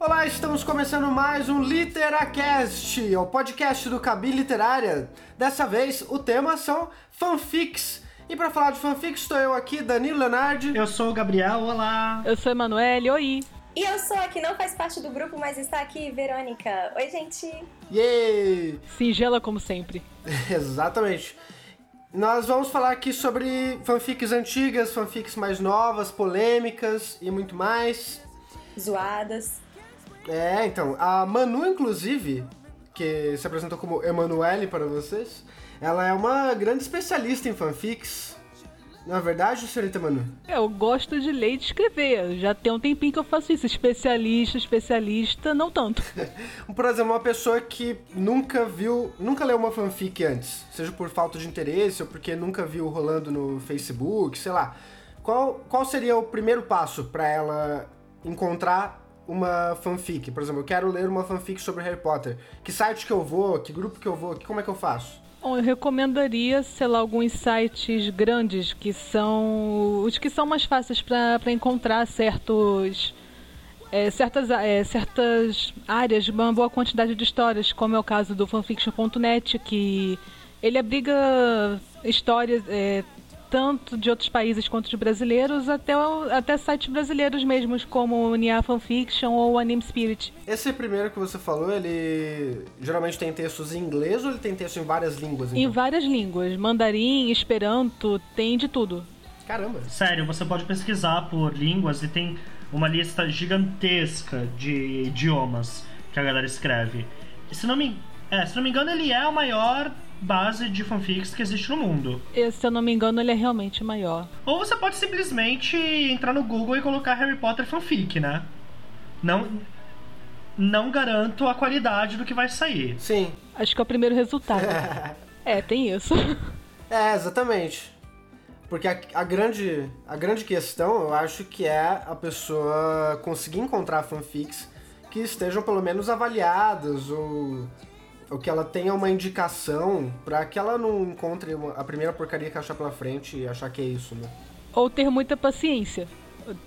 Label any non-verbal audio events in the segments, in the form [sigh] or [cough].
Olá, estamos começando mais um Literacast, o podcast do Cabi Literária. Dessa vez o tema são fanfics. E para falar de fanfics, estou eu aqui, Danilo Leonardi. Eu sou o Gabriel, olá. Eu sou a Emanuele, oi. E eu sou a que não faz parte do grupo, mas está aqui, Verônica. Oi, gente. Yay! Singela como sempre. [laughs] Exatamente. Nós vamos falar aqui sobre fanfics antigas, fanfics mais novas, polêmicas e muito mais. Zoadas. É, então, a Manu, inclusive, que se apresentou como Emanuele para vocês, ela é uma grande especialista em fanfics. Não é verdade, senhorita Manu? É, eu gosto de ler e de escrever. Já tem um tempinho que eu faço isso. Especialista, especialista, não tanto. [laughs] Por exemplo, uma pessoa que nunca viu, nunca leu uma fanfic antes, seja por falta de interesse ou porque nunca viu rolando no Facebook, sei lá. Qual, qual seria o primeiro passo para ela encontrar uma fanfic? Por exemplo, eu quero ler uma fanfic sobre Harry Potter. Que site que eu vou? Que grupo que eu vou? Que, como é que eu faço? Bom, eu recomendaria, sei lá, alguns sites grandes que são os que são mais fáceis para encontrar certos é, certas, é, certas áreas de uma boa quantidade de histórias, como é o caso do fanfiction.net, que ele abriga histórias é, tanto de outros países quanto de brasileiros, até, até sites brasileiros mesmos, como o Nia Fanfiction ou o Anime Spirit. Esse primeiro que você falou, ele geralmente tem textos em inglês ou ele tem texto em várias línguas? Então? Em várias línguas. Mandarim, Esperanto, tem de tudo. Caramba. Sério, você pode pesquisar por línguas e tem uma lista gigantesca de idiomas que a galera escreve. Se não me, é, se não me engano, ele é o maior base de fanfics que existe no mundo. E, se eu não me engano, ele é realmente maior. Ou você pode simplesmente entrar no Google e colocar Harry Potter fanfic, né? Não não garanto a qualidade do que vai sair. Sim. Acho que é o primeiro resultado. [laughs] é, tem isso. É, exatamente. Porque a, a, grande, a grande questão, eu acho que é a pessoa conseguir encontrar fanfics que estejam pelo menos avaliadas ou ou que ela tenha uma indicação para que ela não encontre uma, a primeira porcaria que achar pela frente e achar que é isso, né? Ou ter muita paciência,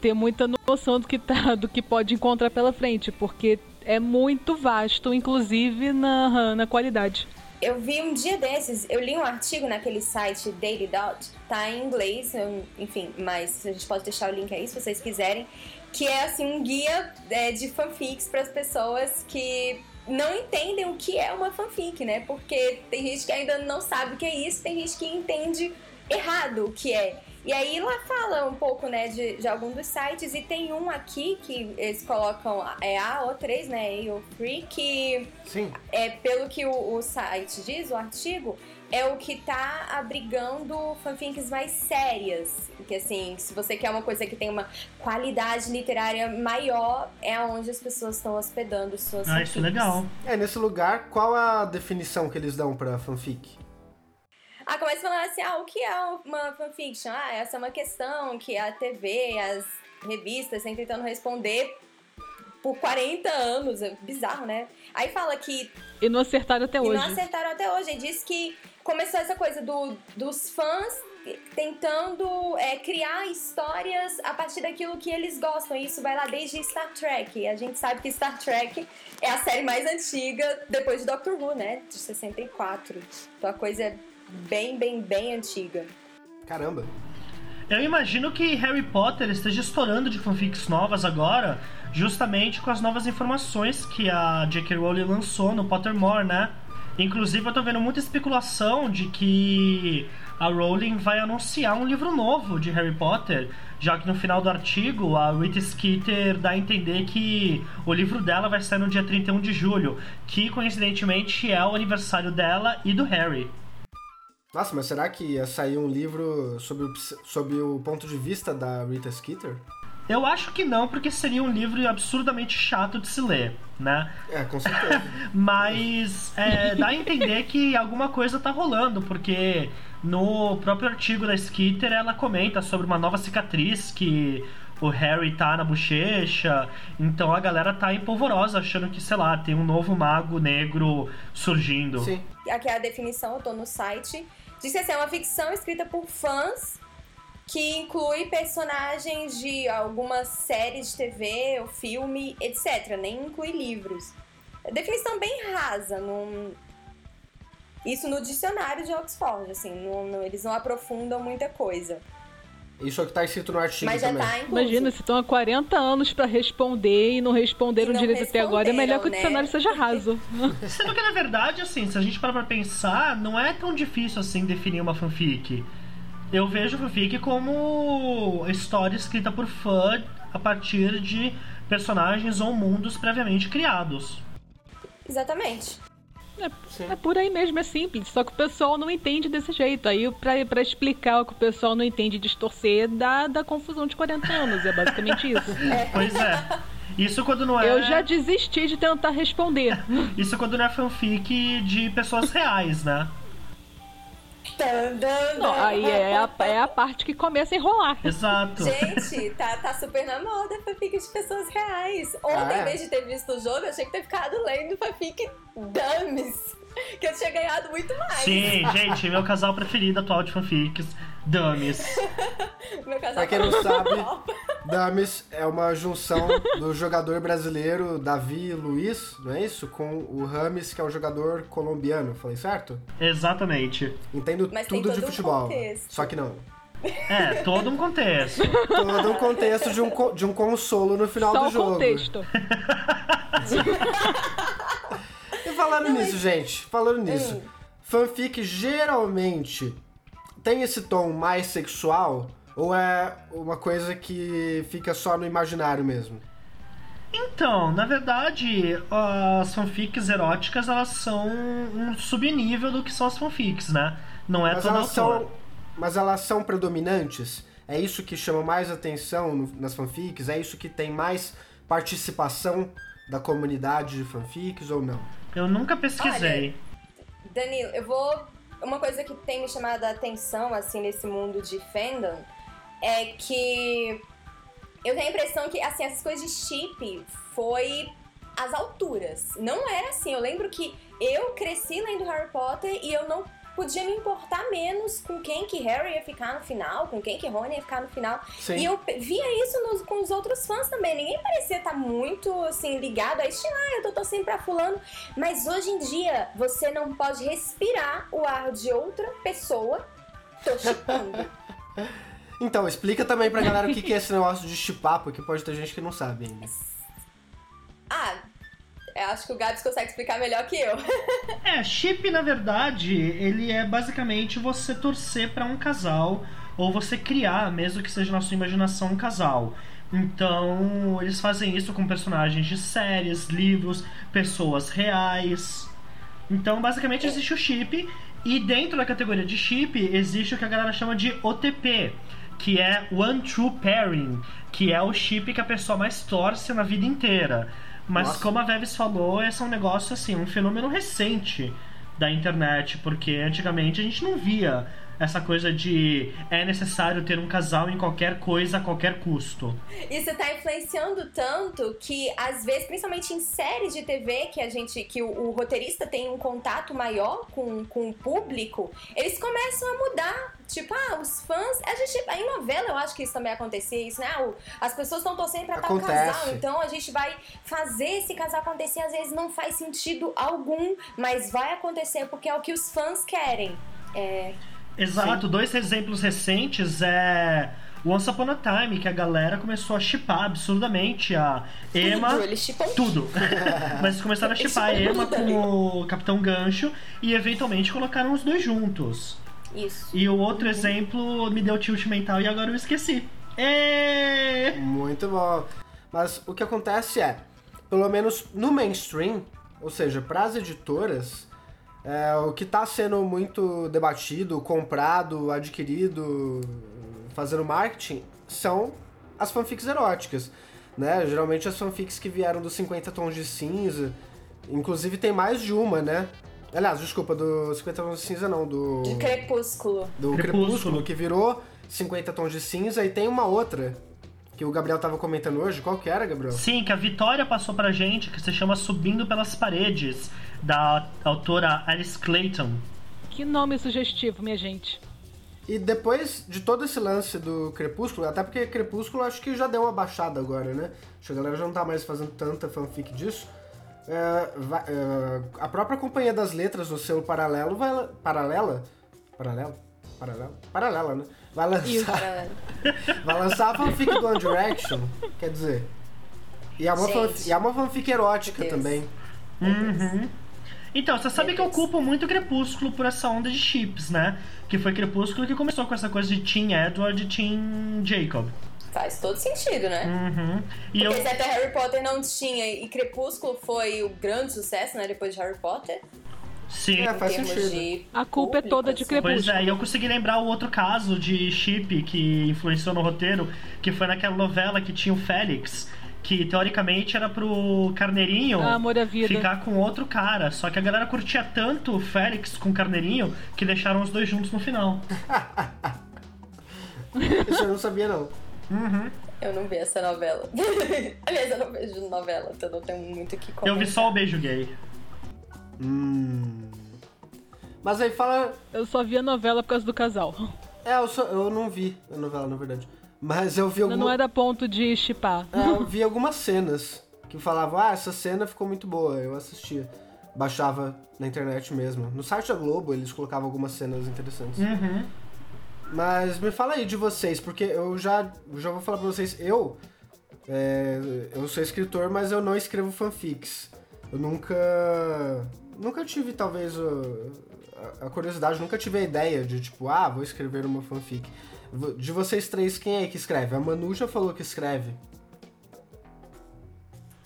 ter muita noção do que tá, do que pode encontrar pela frente, porque é muito vasto, inclusive na, na qualidade. Eu vi um dia desses, eu li um artigo naquele site Daily Dot, tá em inglês, enfim, mas a gente pode deixar o link aí se vocês quiserem, que é assim um guia é, de fanfics para as pessoas que não entendem o que é uma fanfic, né? Porque tem gente que ainda não sabe o que é isso, tem gente que entende errado o que é. E aí lá fala um pouco, né, de, de algum dos sites, e tem um aqui que eles colocam é A ou 3, né, A ou Free, que Sim. é pelo que o, o site diz, o artigo, é o que tá abrigando fanfics mais sérias. Que assim, se você quer uma coisa que tem uma qualidade literária maior, é onde as pessoas estão hospedando suas Ah, fanfics. isso é legal. É, nesse lugar, qual a definição que eles dão pra fanfic? Ah, começa falando assim, ah, o que é uma fanfiction? Ah, essa é uma questão que a TV, as revistas estão tentando responder por 40 anos. É bizarro, né? Aí fala que... E não acertaram até e hoje. não acertaram até hoje. E diz que começou essa coisa do, dos fãs tentando é, criar histórias a partir daquilo que eles gostam. E isso vai lá desde Star Trek. A gente sabe que Star Trek é a série mais antiga depois de Doctor Who, né? De 64. Então a coisa é bem, bem, bem antiga. Caramba. Eu imagino que Harry Potter esteja estourando de fanfics novas agora, justamente com as novas informações que a J.K. Rowling lançou no Pottermore, né? Inclusive, eu tô vendo muita especulação de que a Rowling vai anunciar um livro novo de Harry Potter, já que no final do artigo a Rita Skeeter dá a entender que o livro dela vai sair no dia 31 de julho, que coincidentemente é o aniversário dela e do Harry. Nossa, mas será que ia sair um livro sobre o, sobre o ponto de vista da Rita Skeeter? Eu acho que não, porque seria um livro absurdamente chato de se ler, né? É, com certeza. [laughs] Mas é, dá a entender que alguma coisa tá rolando, porque no próprio artigo da Skeeter ela comenta sobre uma nova cicatriz que o Harry tá na bochecha, então a galera tá empolvorosa, achando que, sei lá, tem um novo mago negro surgindo. Sim. Aqui é a definição, eu tô no site. Diz que assim, é uma ficção escrita por fãs que inclui personagens de algumas séries de TV ou filme, etc. Nem inclui livros. Definição bem rasa, não... isso no dicionário de Oxford, assim, não, não, eles não aprofundam muita coisa. Isso é o que tá escrito no artigo Mas já também. tá incluso. Imagina, se estão há 40 anos pra responder e não responderam E não direito até agora, é melhor que o né? dicionário seja raso. [laughs] Sendo que, na verdade, assim, se a gente parar pra pensar, não é tão difícil assim definir uma fanfic. Eu vejo fanfic como história escrita por fã a partir de personagens ou mundos previamente criados. Exatamente. É por aí mesmo, é simples. Só que o pessoal não entende desse jeito. Aí, pra, pra explicar o que o pessoal não entende e distorcer, dá, dá confusão de 40 anos. É basicamente isso. [laughs] Pois é. Isso quando não é. Eu já desisti de tentar responder. [laughs] Isso quando não é fanfic de pessoas reais, né? Não, aí é a, é a parte que começa a enrolar. Exato. Gente, [laughs] tá, tá super na moda fanfic de pessoas reais. Ontem, Ah, é? em vez de ter visto o jogo, eu achei que ter ficado lendo fanfic dummies. Que eu tinha ganhado muito mais. Sim, gente, meu casal preferido atual de fanfics, Dummies. [laughs] Meu casal Pra quem não tá- sabe, [laughs] Dames é uma junção do jogador brasileiro Davi Luiz, não é isso? Com o Rames, que é o jogador colombiano. Falei certo? Exatamente. Entendo Mas tudo de um futebol. contexto. Só que não. É, todo um contexto. [laughs] Todo um contexto de um, co- de um consolo no final Só do o jogo. contexto. E falando Não, nisso, mas- gente, falando nisso, Hum. fanfic geralmente tem esse tom mais sexual ou é uma coisa que fica só no imaginário mesmo? Então, na verdade, as fanfics eróticas, elas são um subnível do que são as fanfics, né? Não é Mas toda elas são, mas elas são predominantes? É isso que chama mais atenção no- nas fanfics? É isso que tem mais participação da comunidade de fanfics ou não? Eu nunca pesquisei. Danilo, eu vou. Uma coisa que tem me chamado a atenção, assim, nesse mundo de fandom é que eu tenho a impressão que, assim, essas coisas de chip foi às alturas. Não era assim. Eu lembro que eu cresci lendo Harry Potter e eu não podia me importar menos com quem que Harry ia ficar no final, com quem que Rony ia ficar no final. Sim. E eu via isso nos- com os outros fãs também. Ninguém parecia estar muito, assim, ligado a isso. Ah, eu tô torcendo pra fulano. Mas hoje em dia, você não pode respirar o ar de outra pessoa. Tô chipando. [laughs] Então, explica também pra galera o que que é esse negócio de chipar, porque pode ter gente que não sabe ainda. ah, eu acho que o Gabs consegue explicar melhor que eu. [laughs] É, chip, na verdade, ele é basicamente você torcer pra um casal ou você criar, mesmo que seja na sua imaginação, um casal. Então, eles fazem isso com personagens de séries, livros, pessoas reais. Então, basicamente, existe o chip. E dentro da categoria de chip, existe o que a galera chama de OTP, que é One True Pairing, que é o chip que a pessoa mais torce na vida inteira. Mas Nossa. como a Veves falou, esse é um negócio assim, um fenômeno recente da internet, porque antigamente a gente não via essa coisa de é necessário ter um casal em qualquer coisa a qualquer custo. Isso tá influenciando tanto que, às vezes, principalmente em séries de TV, que a gente. que o, o roteirista tem um contato maior com, com o público, eles começam a mudar. Tipo, ah, os fãs. A gente, em novela eu acho que isso também acontecia, isso, né? Ah, o- as pessoas estão torcendo pra tal Acontece. casal, então a gente vai fazer esse casal acontecer. Às vezes não faz sentido algum, mas vai acontecer porque é o que os fãs querem. É, Exato, dois exemplos recentes é Once Upon a Time, que a galera começou a chipar absurdamente a Emma. tudo, eles chipam Tudo. [laughs] Mas começaram a chipar a Emma com o Capitão Gancho e eventualmente colocaram os dois juntos. Isso. E o outro exemplo me deu tilt mental e agora eu esqueci. É... Muito bom. Mas o que acontece é, pelo menos no mainstream, ou seja, para as editoras, é, o que está sendo muito debatido, comprado, adquirido, fazendo marketing, são as fanfics eróticas. Né? Geralmente as fanfics que vieram dos 50 tons de cinza. Inclusive tem mais de uma, né? Aliás, desculpa, do 50 tons de cinza não, do De crepúsculo. do Crepúsculo. Crepúsculo, que virou 50 tons de cinza, e tem uma outra que o Gabriel tava comentando hoje. Qual que era, Gabriel? Sim, que a Vitória passou pra gente, que se chama Subindo pelas Paredes, da autora Alice Clayton. Que nome sugestivo, minha gente. E depois de todo esse lance do Crepúsculo, até porque Crepúsculo acho que já deu uma baixada agora, né? Acho que a galera já não tá mais fazendo tanta fanfic disso. É, vai- é, a própria Companhia das Letras, o selo paralelo, vai. Paralela? Paralela? Paralela? Paralela, né? Vai lançar, [laughs] vai lançar a fanfic do One Direction. Quer dizer. E é uma, Gente. fanfic, e é uma fanfic erótica também. Uhum. Então, você sabe que eu culpo muito Crepúsculo por essa onda de chips, né? Que foi Crepúsculo que começou com essa coisa de Team Edward e Team Jacob. Faz todo sentido, né? Uhum. E eu. Porque se até Harry Potter não tinha e Crepúsculo foi o grande sucesso, né? Depois de Harry Potter. Sim. É, faz sentido. A culpa é toda de assim. Crepúsculo. Pois é, e eu consegui lembrar o outro caso de chip que influenciou no roteiro, que foi naquela novela que tinha o Félix, que teoricamente era pro Carneirinho Ah, Amor à Vida. ficar com outro cara. Só que a galera curtia tanto o Félix com o Carneirinho que deixaram os dois juntos no final. [laughs] Isso eu não sabia, não. Eu não vi essa novela. [laughs] Aliás, eu não vejo novela, então não tenho muito o que comentar. Eu vi só o beijo gay. Hum. Mas aí fala. Eu só vi a novela por causa do casal. É, eu, só- eu não vi a novela, na verdade. Mas eu vi Não, alguma... não era ponto de chipar. É, eu vi algumas cenas que falavam, ah, essa cena ficou muito boa. Eu assistia. Baixava na internet mesmo. No site da Globo eles colocavam algumas cenas interessantes. Uhum. Mas me fala aí de vocês, porque eu já, já vou falar pra vocês, eu. é, eu sou escritor, mas eu não escrevo fanfics. Eu nunca. Nunca tive, talvez, a, a curiosidade, nunca tive a ideia de, tipo, ah, vou escrever uma fanfic. De vocês três, quem é que escreve? A Manu já falou que escreve.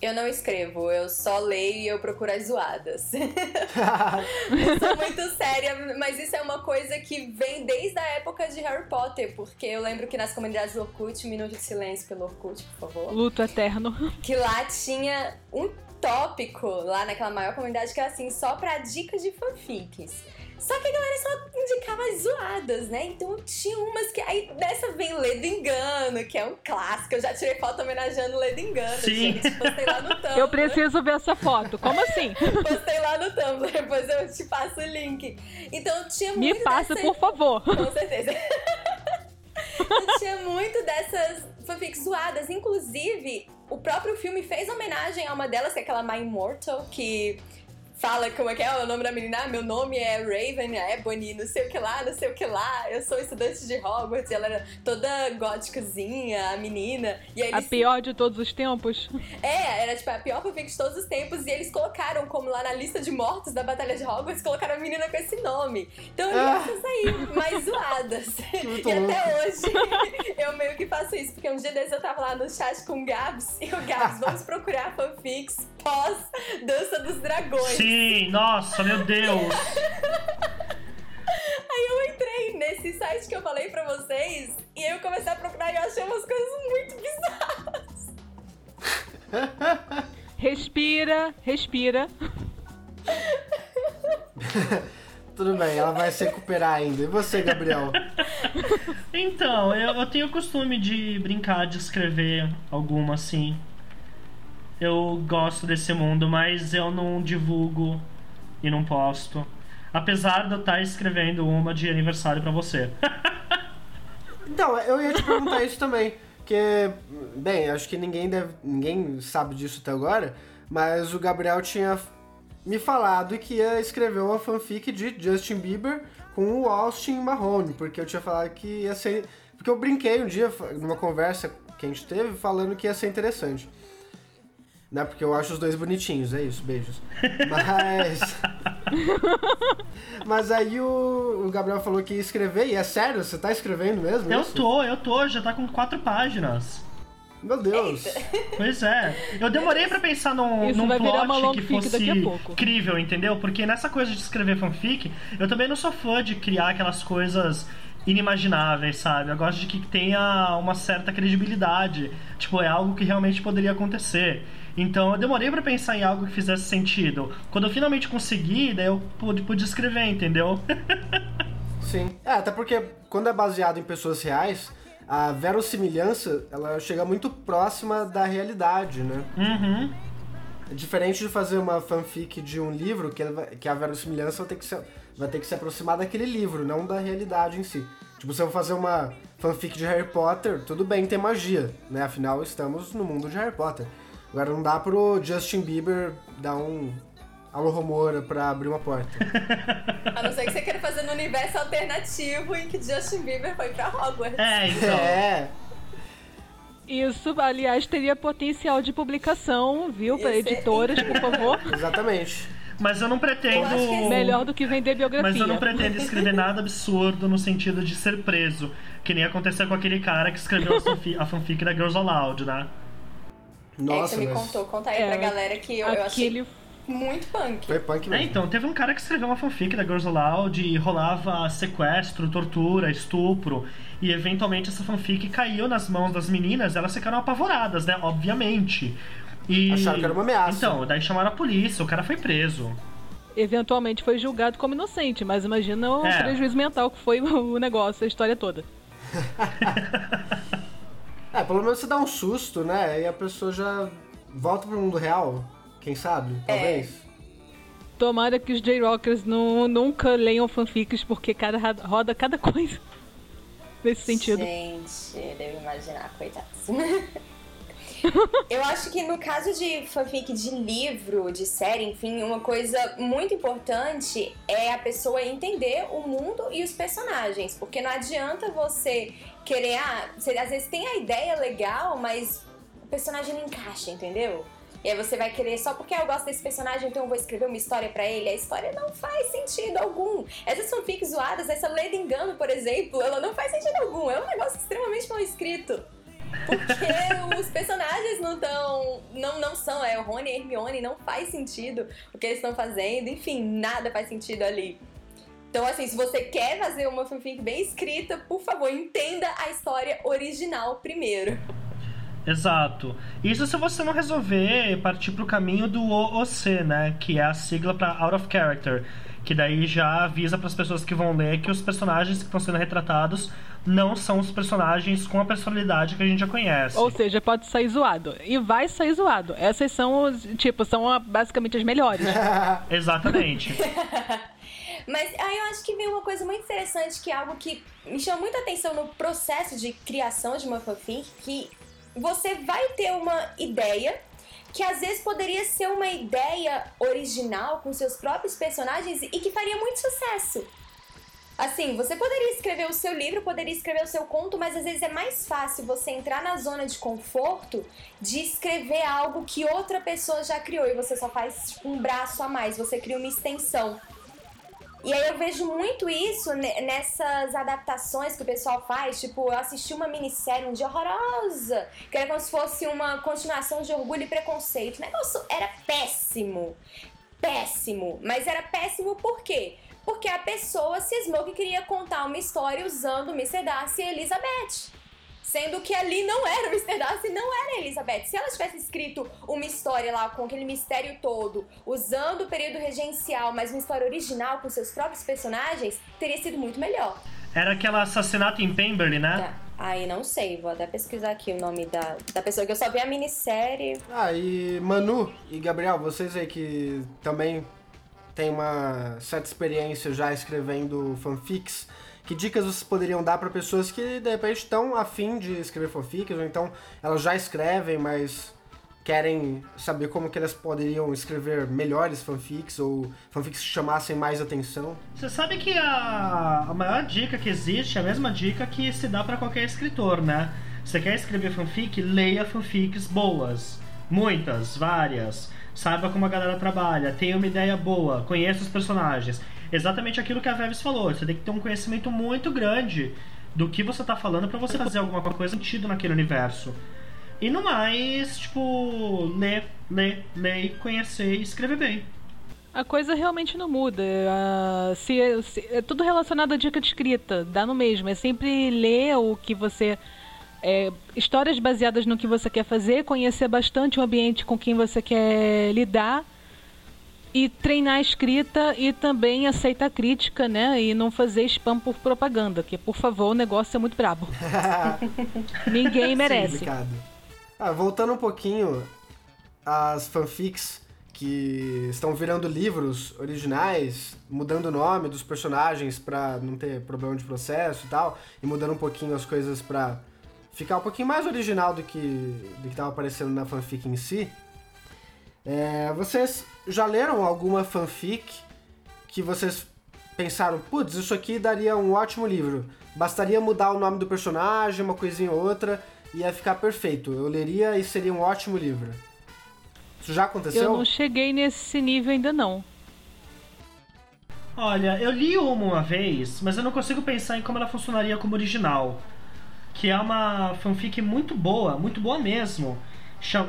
Eu não escrevo, eu só leio e eu procuro as zoadas. [laughs] eu sou [laughs] muito séria, mas isso é uma coisa que vem desde a época de Harry Potter, porque eu lembro que nas comunidades do Orkut, minuto de silêncio pelo Orkut, por favor, Luto eterno. que lá tinha um tópico, lá naquela maior comunidade, que era assim, só pra dicas de fanfics. Só que a galera só indicava as zoadas, né? Então tinha umas que. Aí dessa vem Ledo Engano, que é um clássico. Eu já tirei foto homenageando Ledo Engano, Sim. gente. Postei lá no [laughs] Tumblr. Eu preciso ver essa foto. Como assim? [laughs] Postei lá no Tumblr, depois eu te passo o link. Então tinha Me muito passa, dessa... por favor. Com certeza. Então, tinha muito dessas fanfics zoadas. Inclusive, o próprio filme fez homenagem a uma delas, que é aquela My Immortal, que fala como é que é o nome da menina. Ah, meu nome é Raven, Ebony, não sei o que lá, não sei o que lá. Eu sou estudante de Hogwarts. E ela era toda góticazinha, a menina. E aí A eles pior de todos os tempos. é, era tipo a pior fanfic de todos os tempos. E eles colocaram, como lá na lista de mortos da Batalha de Hogwarts, colocaram a menina com esse nome. Então Ah. essas aí, mais zoadas. [laughs] e até hoje [laughs] eu meio que faço isso, porque um dia desses eu tava lá no chat com o Gabs. E o Gabs, vamos procurar fanfics pós Dança dos Dragões. Sim, [laughs] nossa, meu Deus. [laughs] Aí eu entrei nesse site que eu falei pra vocês. E aí eu comecei a procurar e eu achei umas coisas muito bizarras. [laughs] Respira, respira. [laughs] Tudo bem, ela vai se recuperar ainda. E você, Gabriel? Então, eu, eu tenho o costume de brincar, de escrever alguma assim. Eu gosto desse mundo, mas eu não divulgo e não posto. Apesar de eu estar escrevendo uma de aniversário pra você. [laughs] Então, eu ia te perguntar isso também. Porque, bem, acho que ninguém deve. ninguém sabe disso até agora, mas o Gabriel tinha me falado que ia escrever uma fanfic de Justin Bieber com o Austin Mahone, porque eu tinha falado que ia ser. Porque eu brinquei um dia, numa conversa que a gente teve, falando que ia ser interessante. Né? Porque eu acho os dois bonitinhos, é isso, beijos. Mas. [laughs] Mas aí o, o Gabriel falou que ia escrever, e é sério? Você tá escrevendo mesmo? Eu isso? tô, eu tô, já tá com quatro páginas. Meu Deus. Pois é. Eu demorei pra pensar num, Isso num plot que fosse daqui a pouco. crível, entendeu? Porque nessa coisa de escrever fanfic, eu também não sou fã de criar aquelas coisas inimagináveis, sabe? Eu gosto de que tenha uma certa credibilidade. Tipo, é algo que realmente poderia acontecer. Então eu demorei pra pensar em algo que fizesse sentido. Quando eu finalmente consegui, daí eu pude, pude escrever, entendeu? [laughs] Sim. É, até porque quando é baseado em pessoas reais, a verossimilhança, ela chega muito próxima da realidade, né? uhum. É diferente de fazer uma fanfic de um livro, que, ela vai- que a verossimilhança vai ter, que se, vai ter que se aproximar daquele livro, não da realidade em si. Tipo, se eu fazer uma fanfic de Harry Potter, tudo bem ter magia, né? Afinal, estamos no mundo de Harry Potter. Agora não dá pro Justin Bieber dar um alô Romora pra abrir uma porta. [laughs] A não ser que você queira fazer no universo alternativo em que Justin Bieber foi pra Hogwarts. É, então. É, Isso, aliás, teria potencial de publicação, viu? Para ser editoras, por favor. [laughs] exatamente. Mas eu não pretendo. Eu acho que é Melhor do que vender biografia. Mas eu não pretendo escrever nada absurdo no sentido de ser preso. Que nem aconteceu com aquele cara que escreveu a fanfic, a fanfic da Girls Aloud, né? É que Nossa, você me mas contou. Conta aí É, pra galera que eu, eu achei Aquele muito punk. foi punk É, mesmo. então, teve um cara que escreveu uma fanfic da Girls Aloud e rolava sequestro, tortura, estupro. E eventualmente essa fanfic caiu nas mãos das meninas, elas ficaram apavoradas, né? Obviamente. E... Acharam que era uma ameaça. Então, daí chamaram a polícia, o cara foi preso. eventualmente foi julgado como inocente, mas imagina o É. prejuízo mental que foi o negócio, a história toda. [laughs] É, pelo menos você dá um susto, né? E a pessoa já volta pro mundo real. Quem sabe? Talvez. Tomara que os J-Rockers nu- nunca leiam fanfics, porque cara ra- roda cada [laughs] coisa nesse sentido. Gente, devo imaginar, coitados. [laughs] Eu acho que no caso de fanfic de livro, de série, enfim, uma coisa muito importante é a pessoa entender o mundo e os personagens. Porque não adianta você querer. Ah, você às vezes tem a ideia legal, mas o personagem não encaixa, entendeu? E aí você vai querer, só porque eu gosto desse personagem, então eu vou escrever uma história pra ele. A história não faz sentido algum. Essas fanfics zoadas, essa do Engano, por exemplo, ela não faz sentido algum. É um negócio extremamente mal escrito. Porque [laughs] os personagens não tão. Não, não são. É o Rony e Hermione, não faz sentido o que eles estão fazendo. Enfim, nada faz sentido ali. Então, assim, se você quer fazer uma fanfic bem escrita, por favor, entenda a história original primeiro. Exato. Isso se você não resolver partir pro caminho do OOC, né? Que é a sigla para Out of Character. Que daí já avisa para as pessoas que vão ler que os personagens que estão sendo retratados não são os personagens com a personalidade que a gente já conhece. Ou seja, pode sair zoado. E vai sair zoado. Essas são, os, tipo, são basicamente as melhores. [laughs] Exatamente. [laughs] Mas aí eu acho que vem uma coisa muito interessante, que é algo que me chama muita atenção no processo de criação de uma fanfic, que você vai ter uma ideia que às vezes poderia ser uma ideia original com seus próprios personagens e que faria muito sucesso. Assim, você poderia escrever o seu livro, poderia escrever o seu conto, mas às vezes é mais fácil você entrar na zona de conforto de escrever algo que outra pessoa já criou e você só faz tipo, um braço a mais, você cria uma extensão. E aí eu vejo muito isso ne- nessas adaptações que o pessoal faz. Tipo, eu assisti uma minissérie um dia horrorosa, que era como se fosse uma continuação de Orgulho e Preconceito. O negócio era péssimo. Péssimo. Mas era péssimo por quê? Porque a pessoa cismou que queria contar uma história usando Mr. Darcy e Elizabeth. Sendo que ali não era o Mr. Darcy, não era a Elizabeth. Se ela tivesse escrito uma história lá com aquele mistério todo, usando o período regencial, mas uma história original com seus próprios personagens, teria sido muito melhor. Era aquela assassinato em Pemberley, né? Tá. Aí não sei, vou até pesquisar aqui o nome da, da pessoa que eu só vi a minissérie. Ah, e Manu e Gabriel, vocês aí que também tem uma certa experiência já escrevendo fanfics, que dicas vocês poderiam dar para pessoas que de repente estão afim de escrever fanfics, ou então elas já escrevem, mas querem saber como que elas poderiam escrever melhores fanfics ou fanfics que chamassem mais atenção? Você sabe que a, a maior dica que existe é a mesma dica que se dá pra qualquer escritor, né? Você quer escrever fanfic? Leia fanfics boas. Muitas, várias. Saiba como a galera trabalha, tenha uma ideia boa, conheça os personagens. Exatamente aquilo que a Veves falou. Você tem que ter um conhecimento muito grande do que você tá falando pra você fazer alguma coisa sentido naquele universo. E no mais, tipo, ler, ler, ler, conhecer e escrever bem. A coisa realmente não muda. Ah, se, se- é tudo relacionado à dica de escrita, dá no mesmo. É sempre ler o que você. é, histórias baseadas no que você quer fazer, conhecer bastante o ambiente com quem você quer lidar e treinar a escrita e também aceitar a crítica, né? E não fazer spam por propaganda, que por favor o negócio é muito brabo. [laughs] Ninguém merece. Complicado. Ah, voltando um pouquinho às fanfics que estão virando livros originais, mudando o nome dos personagens pra não ter problema de processo e tal, e mudando um pouquinho as coisas pra ficar um pouquinho mais original do que do que tava aparecendo na fanfic em si. É, vocês já leram alguma fanfic que vocês pensaram, putz, isso aqui daria um ótimo livro. Bastaria mudar o nome do personagem, uma coisinha ou outra, e ia ficar perfeito. Eu leria e seria um ótimo livro. Isso já aconteceu? Eu não cheguei nesse nível ainda não. Olha, eu li uma uma vez, mas eu não consigo pensar em como ela funcionaria como original. Que é uma fanfic muito boa, muito boa mesmo.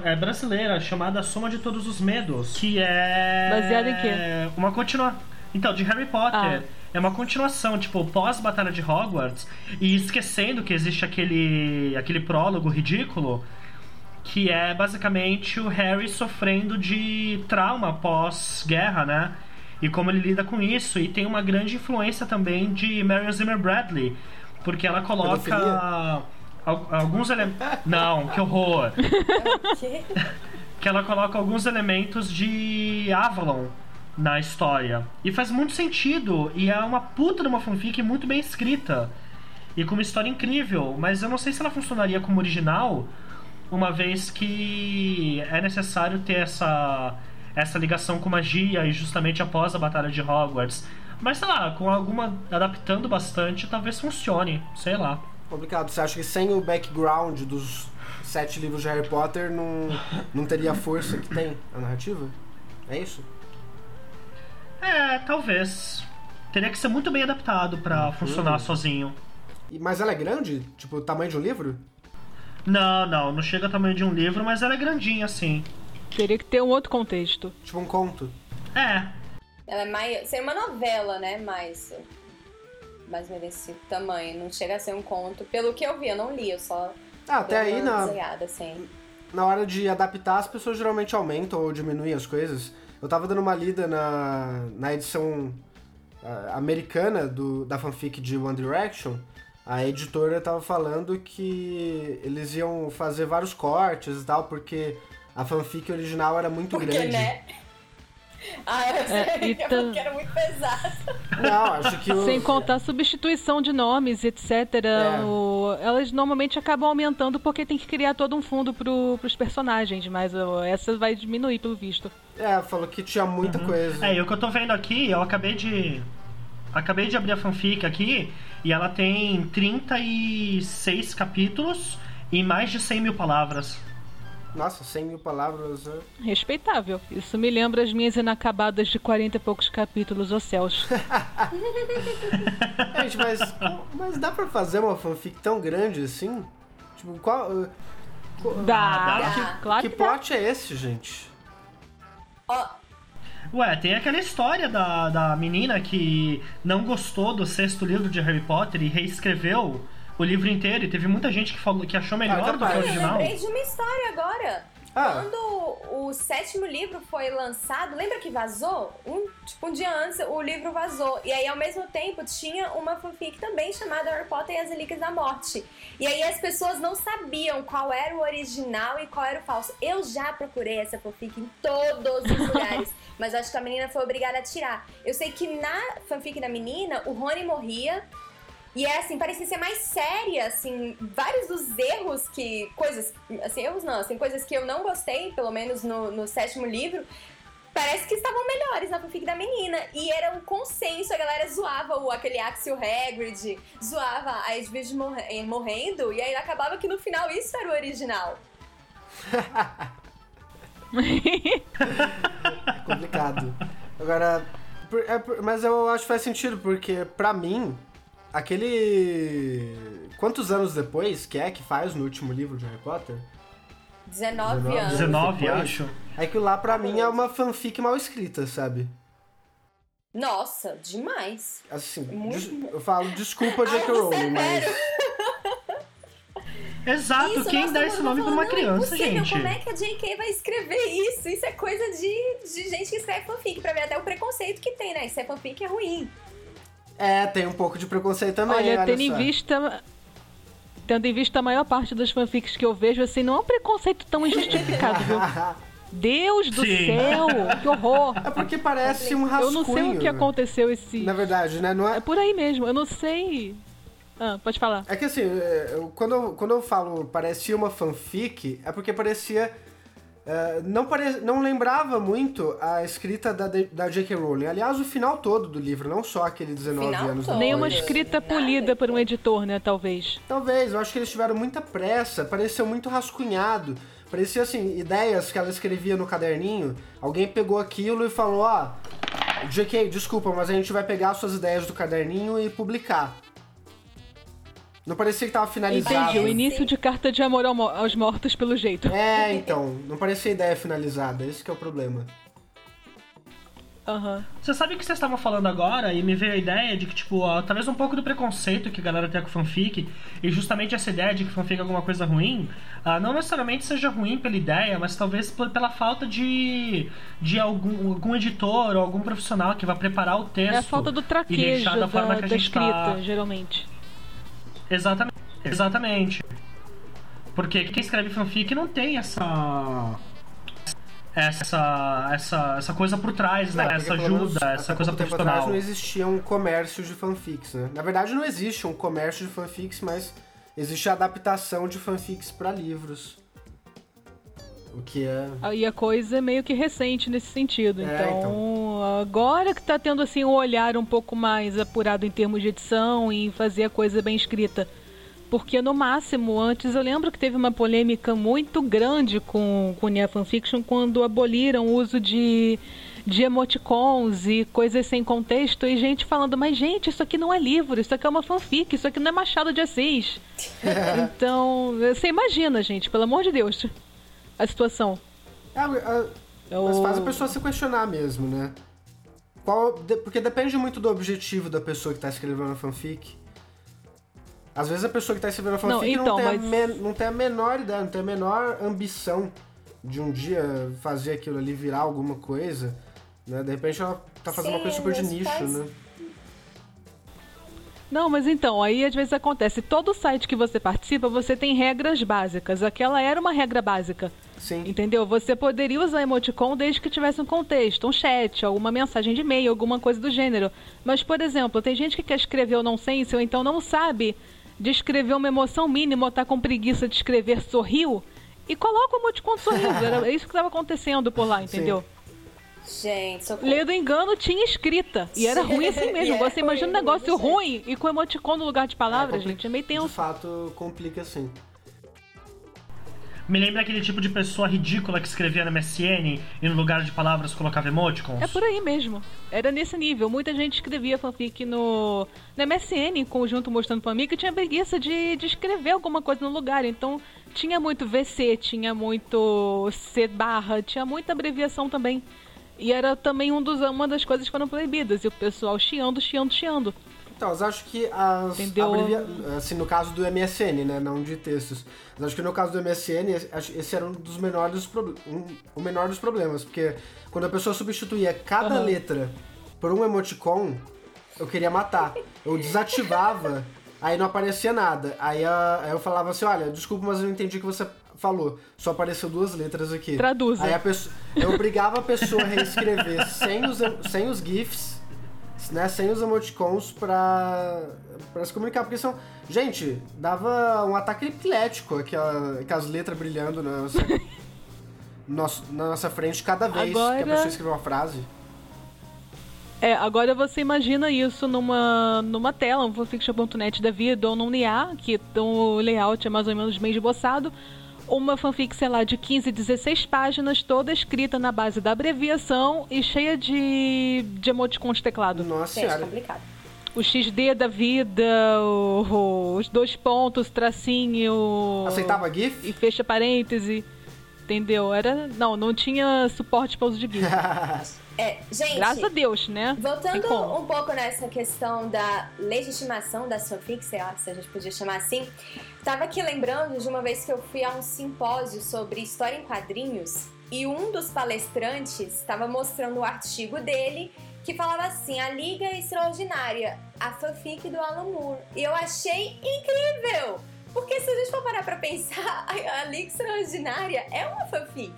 É brasileira, chamada Soma de Todos os Medos. Que é. Baseada em quê? Uma continua. Então, de Harry Potter. Ah. É uma continuação, tipo, pós-Batalha de Hogwarts. E esquecendo que existe aquele, aquele prólogo ridículo. Que é basicamente o Harry sofrendo de trauma pós-guerra, né? E como ele lida com isso. E tem uma grande influência também de Marion Zimmer Bradley. Porque ela coloca alguns elementos. Não, que horror! [laughs] Que? que ela coloca alguns elementos de Avalon na história. E faz muito sentido. E é uma puta de uma fanfic muito bem escrita. E com uma história incrível. Mas eu não sei se ela funcionaria como original, uma vez que é necessário ter essa, essa ligação com magia e justamente após a Batalha de Hogwarts. Mas sei lá, com alguma. adaptando bastante, talvez funcione. Sei lá. Complicado. Você acha que sem o background dos sete livros de Harry Potter não, não teria a força que tem a narrativa? É isso? É, talvez. Teria que ser muito bem adaptado pra funcionar sozinho. E- Mas ela é grande? Tipo, o tamanho de um livro? Não, não, não chega ao tamanho de um livro, mas ela é grandinha assim. Teria que ter um outro contexto. Tipo um conto? É, Ela é mais. Seria uma novela, né? Mais. Mais ou menos desse tamanho. Não chega a ser um conto. Pelo que eu vi, eu não li, eu só. Ah, até aí na, assim. na hora de adaptar, as pessoas geralmente aumentam ou diminuem as coisas. Eu tava dando uma lida na, na edição ah, americana do, da fanfic de One Direction. A editora tava falando que eles iam fazer vários cortes e tal, porque a fanfic original era muito Porque, grande. né? Ah, eu sei. É, e é tam- porque era muito pesado. Não, acho que o. Sem contar substituição de nomes, etc. É. O- elas normalmente acabam aumentando porque tem que criar todo um fundo pro, pros personagens, mas ó, essa vai diminuir pelo visto. É, falou que tinha muita coisa. é, e o que eu tô vendo aqui, eu acabei de. Acabei de abrir a fanfic aqui e ela tem 36 capítulos e mais de 100 mil palavras. Nossa, 100 mil palavras. é. Respeitável. Isso me lembra as minhas inacabadas de 40 e poucos capítulos, ô céus. [laughs] [laughs] Gente, mas, mas dá pra fazer uma fanfic tão grande assim? Tipo, qual. uh, Dá. dá. Claro que que dá. plot é esse, gente? Ó, Ué, tem aquela história da, da menina que não gostou do sexto livro de Harry Potter e reescreveu o livro inteiro e teve muita gente que falou que achou melhor Ah, do que o capaz. eu original. lembrei de uma história agora. Ah, Quando o sétimo livro foi lançado, lembra que vazou? Um, tipo, um dia antes o livro vazou. E aí, ao mesmo tempo, tinha uma fanfic também chamada Harry Potter e as Relíquias da Morte. E aí as pessoas não sabiam qual era o original e qual era o falso. Eu já procurei essa fanfic em todos os lugares. [laughs] mas acho que a menina foi obrigada a tirar. Eu sei que na fanfic da menina, o Rony morria. E é assim, parecia ser mais séria, assim, vários dos erros que. Coisas. Assim, erros não, assim, coisas que eu não gostei, pelo menos no, no sétimo livro. Parece que estavam melhores na fanfic da menina. E era um consenso, a galera zoava o, aquele Axel Hagrid, zoava a Edwidge morre- eh, morrendo, e aí acabava que no final isso era o original. [laughs] é complicado. Agora. é mas eu acho que faz sentido, porque pra mim, aquele. Quantos anos depois que é que faz no último livro de Harry Potter? 19, 19 anos. 19, depois. acho. Aquilo lá pra mim é uma fanfic mal escrita, sabe? Nossa, demais. Assim, Muito- des- eu falo desculpa, J.K. você Rowling, mas. sério? [laughs] Exato, Isso, quem dá esse nome pra uma é criança, gente? Como é que a JK vai escrever isso? Isso é coisa de, de gente que escreve fanfic, pra ver até o preconceito que tem, né? Isso é fanfic é ruim. É, tem um pouco de preconceito também. Olha, olha tendo em vista. Tendo em vista a maior parte das fanfics que eu vejo, assim, não é um preconceito tão injustificado, viu? [laughs] Deus do Sim. céu, que horror. É porque parece um rascunho. Eu não sei o que aconteceu esse. Na verdade, né? Não É é... por aí mesmo, eu não sei. Ah, pode falar. É que assim, é, eu- quando, eu, quando eu falo parecia uma fanfic, é porque parecia. É, não, pare... não lembrava muito a escrita da, da J.K. Rowling. Aliás, o final todo do livro, não só aquele 19 Final anos todo. Nem uma depois. escrita Nada. polida por um editor, né? Talvez. Talvez, eu acho que eles tiveram muita pressa, pareceu muito rascunhado. Parecia assim, ideias que ela escrevia no caderninho. Alguém pegou aquilo e falou: Ó, JK, desculpa, mas a gente vai pegar suas ideias do caderninho e publicar. Não parecia que tava finalizado. Entendi, o início de carta de amor ao mo- aos mortos, pelo jeito. É, então, não parecia ideia finalizada, esse que é o problema. Aham. Você sabe o que vocês estavam falando agora e me veio a ideia de que, tipo, ó, talvez um pouco do preconceito que a galera tem com fanfic e justamente essa ideia de que fanfic é alguma coisa ruim, ah, não necessariamente seja ruim pela ideia, mas talvez por- pela falta de, de algum, algum editor ou algum profissional que vai preparar o texto. É a falta do e traquejo deixar da, da forma que a da gente escrita, tá- geralmente. Exatamente. Exatamente. Porque quem escreve fanfic não tem essa. Essa, essa, essa coisa por trás, né? Porque essa menos ajuda, até essa coisa tempo atrás profissional. não existia um comércio de fanfics, né? Na verdade, não existe um comércio de fanfics, mas existe a adaptação de fanfics pra livros. O que é. Aí a coisa é meio que recente nesse sentido. É, então, agora que tá tendo assim um olhar um pouco mais apurado em termos de edição e fazer a coisa bem escrita. Porque no máximo, antes eu lembro que teve uma polêmica muito grande com, com Nia Fanfiction quando aboliram o uso de, de emoticons e coisas sem contexto e gente falando, mas gente, isso aqui não é livro, isso aqui é uma fanfic, isso aqui não é Machado de Assis. [laughs] então, você imagina, gente, pelo amor de Deus, a situação. É, É Mas faz a pessoa se questionar mesmo, né? Qual, de- porque depende muito do objetivo da pessoa que tá escrevendo a fanfic. Às vezes a pessoa que tá escrevendo a Não, fanfic não, então, tem a mas- men- não tem a menor ideia, não tem a menor ambição de um dia fazer aquilo ali virar alguma coisa. Né? De repente ela tá fazendo uma Sim, coisa super de nicho, pais- né? Não, mas então, aí às vezes acontece. Todo site que você participa, você tem regras básicas. Aquela era uma regra básica. Sim. Entendeu? Você poderia usar emoticon desde que tivesse um contexto, um chat, alguma mensagem de e-mail, alguma coisa do gênero. Mas, por exemplo, tem gente que quer escrever o nonsense ou então não sabe descrever uma emoção mínima ou tá com preguiça de escrever sorriu e coloca o emoticon de sorriso. Era isso que estava acontecendo por lá, entendeu? Gente, socorro. Lê do engano tinha escrita. E era ruim assim mesmo. Você [laughs] imagina um negócio gente. ruim e com emoticon no lugar de palavras, É, gente. É meio De tenso. fato, complica sim. Me lembra aquele tipo de pessoa ridícula que escrevia na MSN e no lugar de palavras colocava emoticons? É por aí mesmo. Era nesse nível. Muita gente escrevia fanfic no, no MSN, em conjunto mostrando pra mim, que tinha preguiça de, de escrever alguma coisa no lugar. Então, tinha muito VC, tinha muito C barra, tinha muita abreviação também. E era também um dos, uma das coisas que foram proibidas. E o pessoal chiando, chiando, chiando. Então, mas acho que as. Entendeu? abrevia- Assim, no caso do MSN, né? Não de textos. Mas acho que no caso do MSN, esse- era um dos menores proble- um, o menor dos problemas. Porque quando a pessoa substituía cada Aham. letra por um emoticon, eu queria matar. Eu desativava, [laughs] aí não aparecia nada. Aí, a- aí eu falava assim: olha, desculpa, mas eu não entendi o que você falou. Só apareceu duas letras aqui. Traduza. Aí a pessoa, eu obrigava a pessoa a reescrever sem os, sem os GIFs né, sem os emoticons pra, pra se comunicar, porque são... Gente, dava um ataque epilético, aquela, aquelas letras brilhando na nossa, [laughs] nosso- na nossa frente cada vez que a Agora- pessoa escreveu uma frase. É, agora você imagina isso numa, numa tela, um fanfiction.net da vida, ou num NIA, que o layout é mais ou menos bem esboçado, uma fanfic, sei lá, de 15, 16 páginas, toda escrita na base da abreviação e cheia de, de emoticons de teclado. Nossa Gente, complicado. O XD da vida, o- o- os dois pontos, tracinho... Aceitava E GIF? fecha parêntese, entendeu? Era... Não, não tinha suporte para uso de GIF. [laughs] É, gente, Graças a Deus, né? Voltando um pouco nessa questão da legitimação das fanfics, sei lá, se a gente podia chamar assim, tava aqui lembrando de uma vez que eu fui a um simpósio sobre história em quadrinhos e um dos palestrantes estava mostrando o artigo dele que falava assim: A Liga Extraordinária, a fanfic do Alan Moore. E eu achei incrível! Porque se a gente for parar pra pensar, [laughs] a Liga Extraordinária é uma fanfic.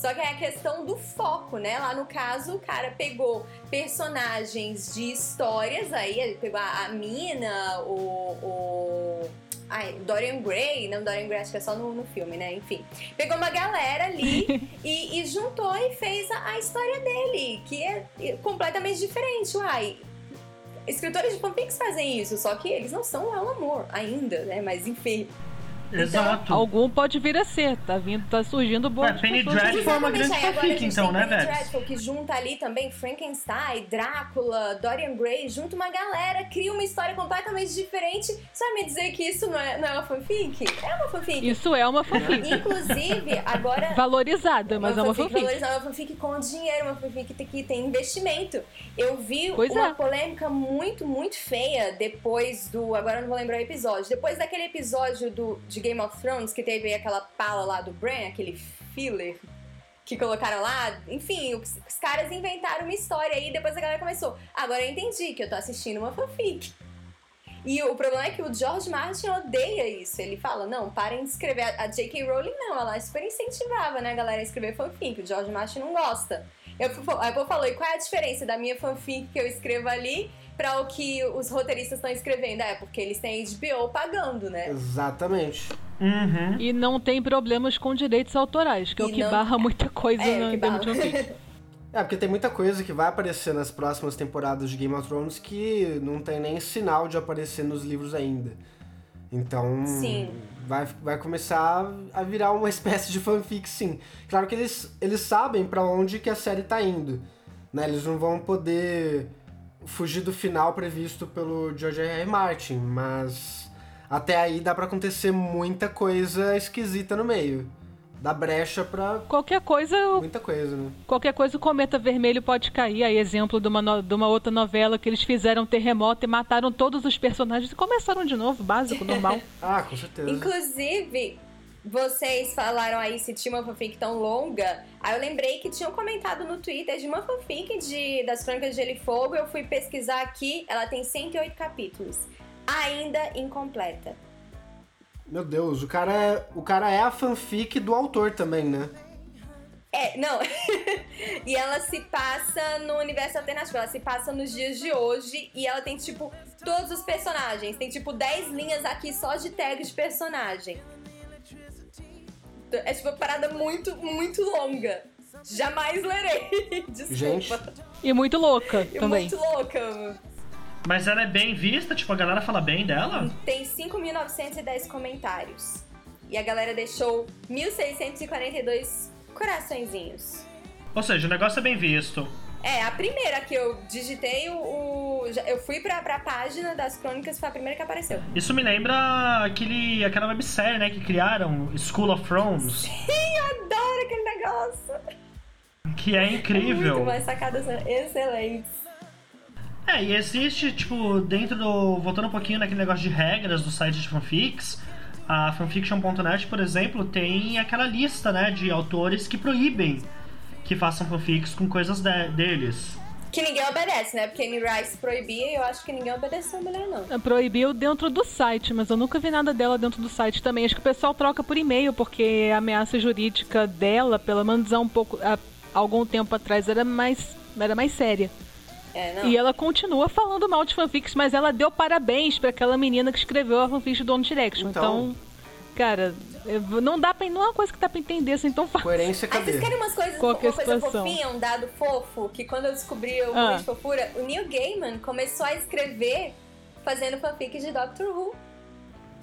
Só que é a questão do foco, né? Lá no caso, o cara pegou personagens de histórias aí, ele pegou a, a Mina, o. o Ai, Dorian Gray, não Dorian Gray, acho que é só no, no filme, né? Enfim. Pegou uma galera ali [laughs] e, e, juntou e fez a, a, história dele, que é completamente diferente. Uai, escritores de fanfics fazem isso, só que eles não são o amor ainda, né? Mas enfim. Exato. Então, algum pode vir a ser, tá vindo, tá surgindo boas é, Penny Dreadful foi uma grande fanfic, então, né, velho? Dreadful, que junta ali também Frankenstein, Drácula, Dorian Gray, junta uma galera, cria uma história completamente diferente. Você vai me dizer que isso não é, não é uma fanfic? É uma fanfic. Isso é uma fanfic. Inclusive, [laughs] agora... Valorizada, mas é uma fanfic. Valorizada, uma fanfic com dinheiro, uma fanfic que tem investimento. Eu vi pois uma é. polêmica muito, muito feia depois do... Agora eu não vou lembrar o episódio. Depois daquele episódio do, de Game of Thrones, que teve aquela pala lá do Bran, aquele filler que colocaram lá. Enfim, os, os caras inventaram uma história aí e depois a galera começou. Agora eu entendi que eu tô assistindo uma fanfic. E o problema é que o George Martin odeia isso. Ele fala, não, parem de escrever. A J.K. Rowling não, ela super incentivava, né, a galera a escrever fanfic. O George Martin não gosta. Eu, eu falou, e qual é a diferença da minha fanfic que eu escrevo ali para o que os roteiristas estão escrevendo. É, porque eles têm HBO pagando, né? Exatamente. Uhum. E não tem problemas com direitos autorais, que é o que não... barra muita coisa é, no termo de [laughs] É, porque tem muita coisa que vai aparecer nas próximas temporadas de Game of Thrones que não tem nem sinal de aparecer nos livros ainda. Então, sim. Vai, vai começar a virar uma [laughs] espécie de fanfic, sim. Claro que eles, eles sabem para onde que a série tá indo. Né? Eles não vão poder fugir do final previsto pelo George R. R. Martin, mas até aí dá para acontecer muita coisa esquisita no meio. Dá brecha pra. Qualquer coisa. Muita coisa, né? Qualquer coisa o cometa vermelho pode cair. Aí, exemplo de uma, no... de uma outra novela que eles fizeram um terremoto e mataram todos os personagens e começaram de novo, básico, normal. [laughs] ah, com certeza. Inclusive, vocês falaram aí se tinha uma fanfic tão longa. Aí eu lembrei que tinham comentado no Twitter de uma fanfic de, das Crônicas de Gelo e Fogo. Eu fui pesquisar aqui, ela tem 108 capítulos. Ainda incompleta. Meu Deus, o cara é, o cara é a fanfic do autor também, né? É, não. [laughs] e ela se passa no universo alternativo. Ela se passa nos dias de hoje e ela tem, tipo, todos os personagens. Tem, tipo, 10 linhas aqui só de tag de personagem. É tipo uma parada muito, muito longa. Jamais lerei. [laughs] Desculpa. Gente. E muito louca e também. Muito louca. Mas ela é bem vista? Tipo, a galera fala bem dela? Tem 5.910 comentários. E a galera deixou 1.642 coraçõezinhos. Ou seja, o negócio é bem visto. É, a primeira que eu digitei, o, o eu fui pra, pra página das crônicas, foi a primeira que apareceu. Isso me lembra aquele, aquela websérie, né, que criaram, School of Thrones. [laughs] Sim, eu adoro aquele negócio. Que é incrível. Muito, as sacadas excelentes. É, e existe, tipo, dentro do. Voltando um pouquinho naquele negócio de regras do site de fanfics, a fanfiction.net, por exemplo, tem aquela lista, né, de autores que proíbem que façam fanfics com coisas de, deles. Que ninguém obedece, né? Porque Annie Rice proibia e eu acho que ninguém obedeceu a mulher, não. Proibiu dentro do site, mas eu nunca vi nada dela dentro do site também. Acho que o pessoal troca por e-mail, porque a ameaça jurídica dela, pelo menos há um pouco. há algum tempo atrás, era mais, era mais séria. É, e ela continua falando mal de fanfics, mas ela deu parabéns para aquela menina que escreveu a fanfic do One Direction. Então, então cara, não dá pra, não é uma coisa que dá pra entender assim tão fácil. Coerência cadê? vocês querem umas coisas, Qualquer uma coisa fofinha, um dado fofo, que quando eu descobri o ah. de fofura, o Neil Gaiman começou a escrever fazendo fanfic de Doctor Who.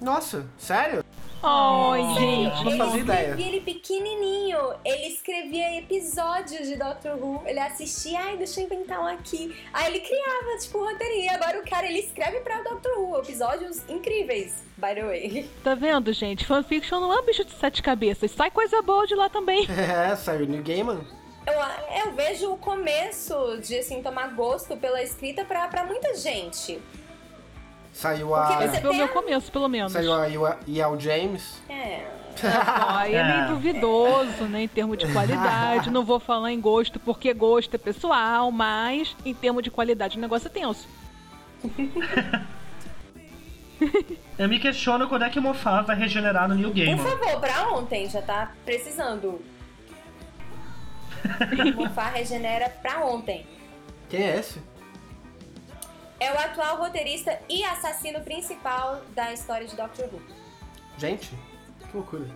Nossa, sério? Ai, oh, gente. Não fazia ideia. ele pequenininho. Ele escrevia episódios de Doctor Who. Ele assistia, ai, deixa eu inventar um aqui. Aí ele criava, tipo, roteirinho. Agora o cara, ele escreve pra Doctor Who. Episódios incríveis, by the way. [laughs] Tá vendo, gente? Fanfiction não é um bicho de sete cabeças. Sai coisa boa de lá também. [laughs] É, sai o New Gaiman. Eu, eu vejo o começo de, assim, tomar gosto pela escrita pra, pra muita gente. Saiu a. Esse foi o meu começo, pelo menos. Saiu a Yael James. É. [laughs] Aí é meio duvidoso, né, em termos de qualidade. Não vou falar em gosto, porque gosto é pessoal, mas em termos de qualidade o negócio é tenso. [laughs] Eu me questiono quando é que o Mofá vai regenerar no New Game. Por favor, pra ontem, já tá precisando. [laughs] Mofá regenera pra ontem. Quem é esse? É o atual roteirista e assassino principal da história de Doctor Who. Gente, que loucura.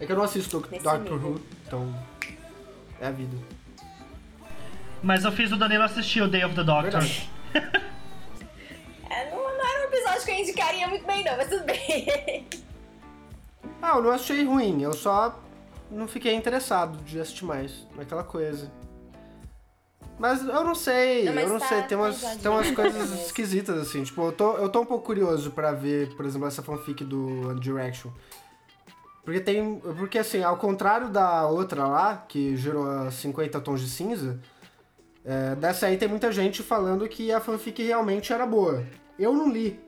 É que eu não assisto Nesse Doctor nível. Who, então. É a vida. Mas eu fiz o Danilo assistir o Day of the Doctor. [laughs] É, não, não era um episódio que eu indicaria muito bem, não, mas tudo bem. Ah, eu não achei ruim, eu só não fiquei interessado de assistir mais naquela coisa. Mas eu não sei, Não, eu não tá- sei, tem umas, tem umas [laughs] coisas esquisitas assim, tipo, eu tô, eu tô um pouco curioso pra ver, por exemplo, essa fanfic do One Direction. Porque tem, porque assim, ao contrário da outra lá, que gerou a 50 tons de cinza, é, dessa aí tem muita gente falando que a fanfic realmente era boa. Eu não li.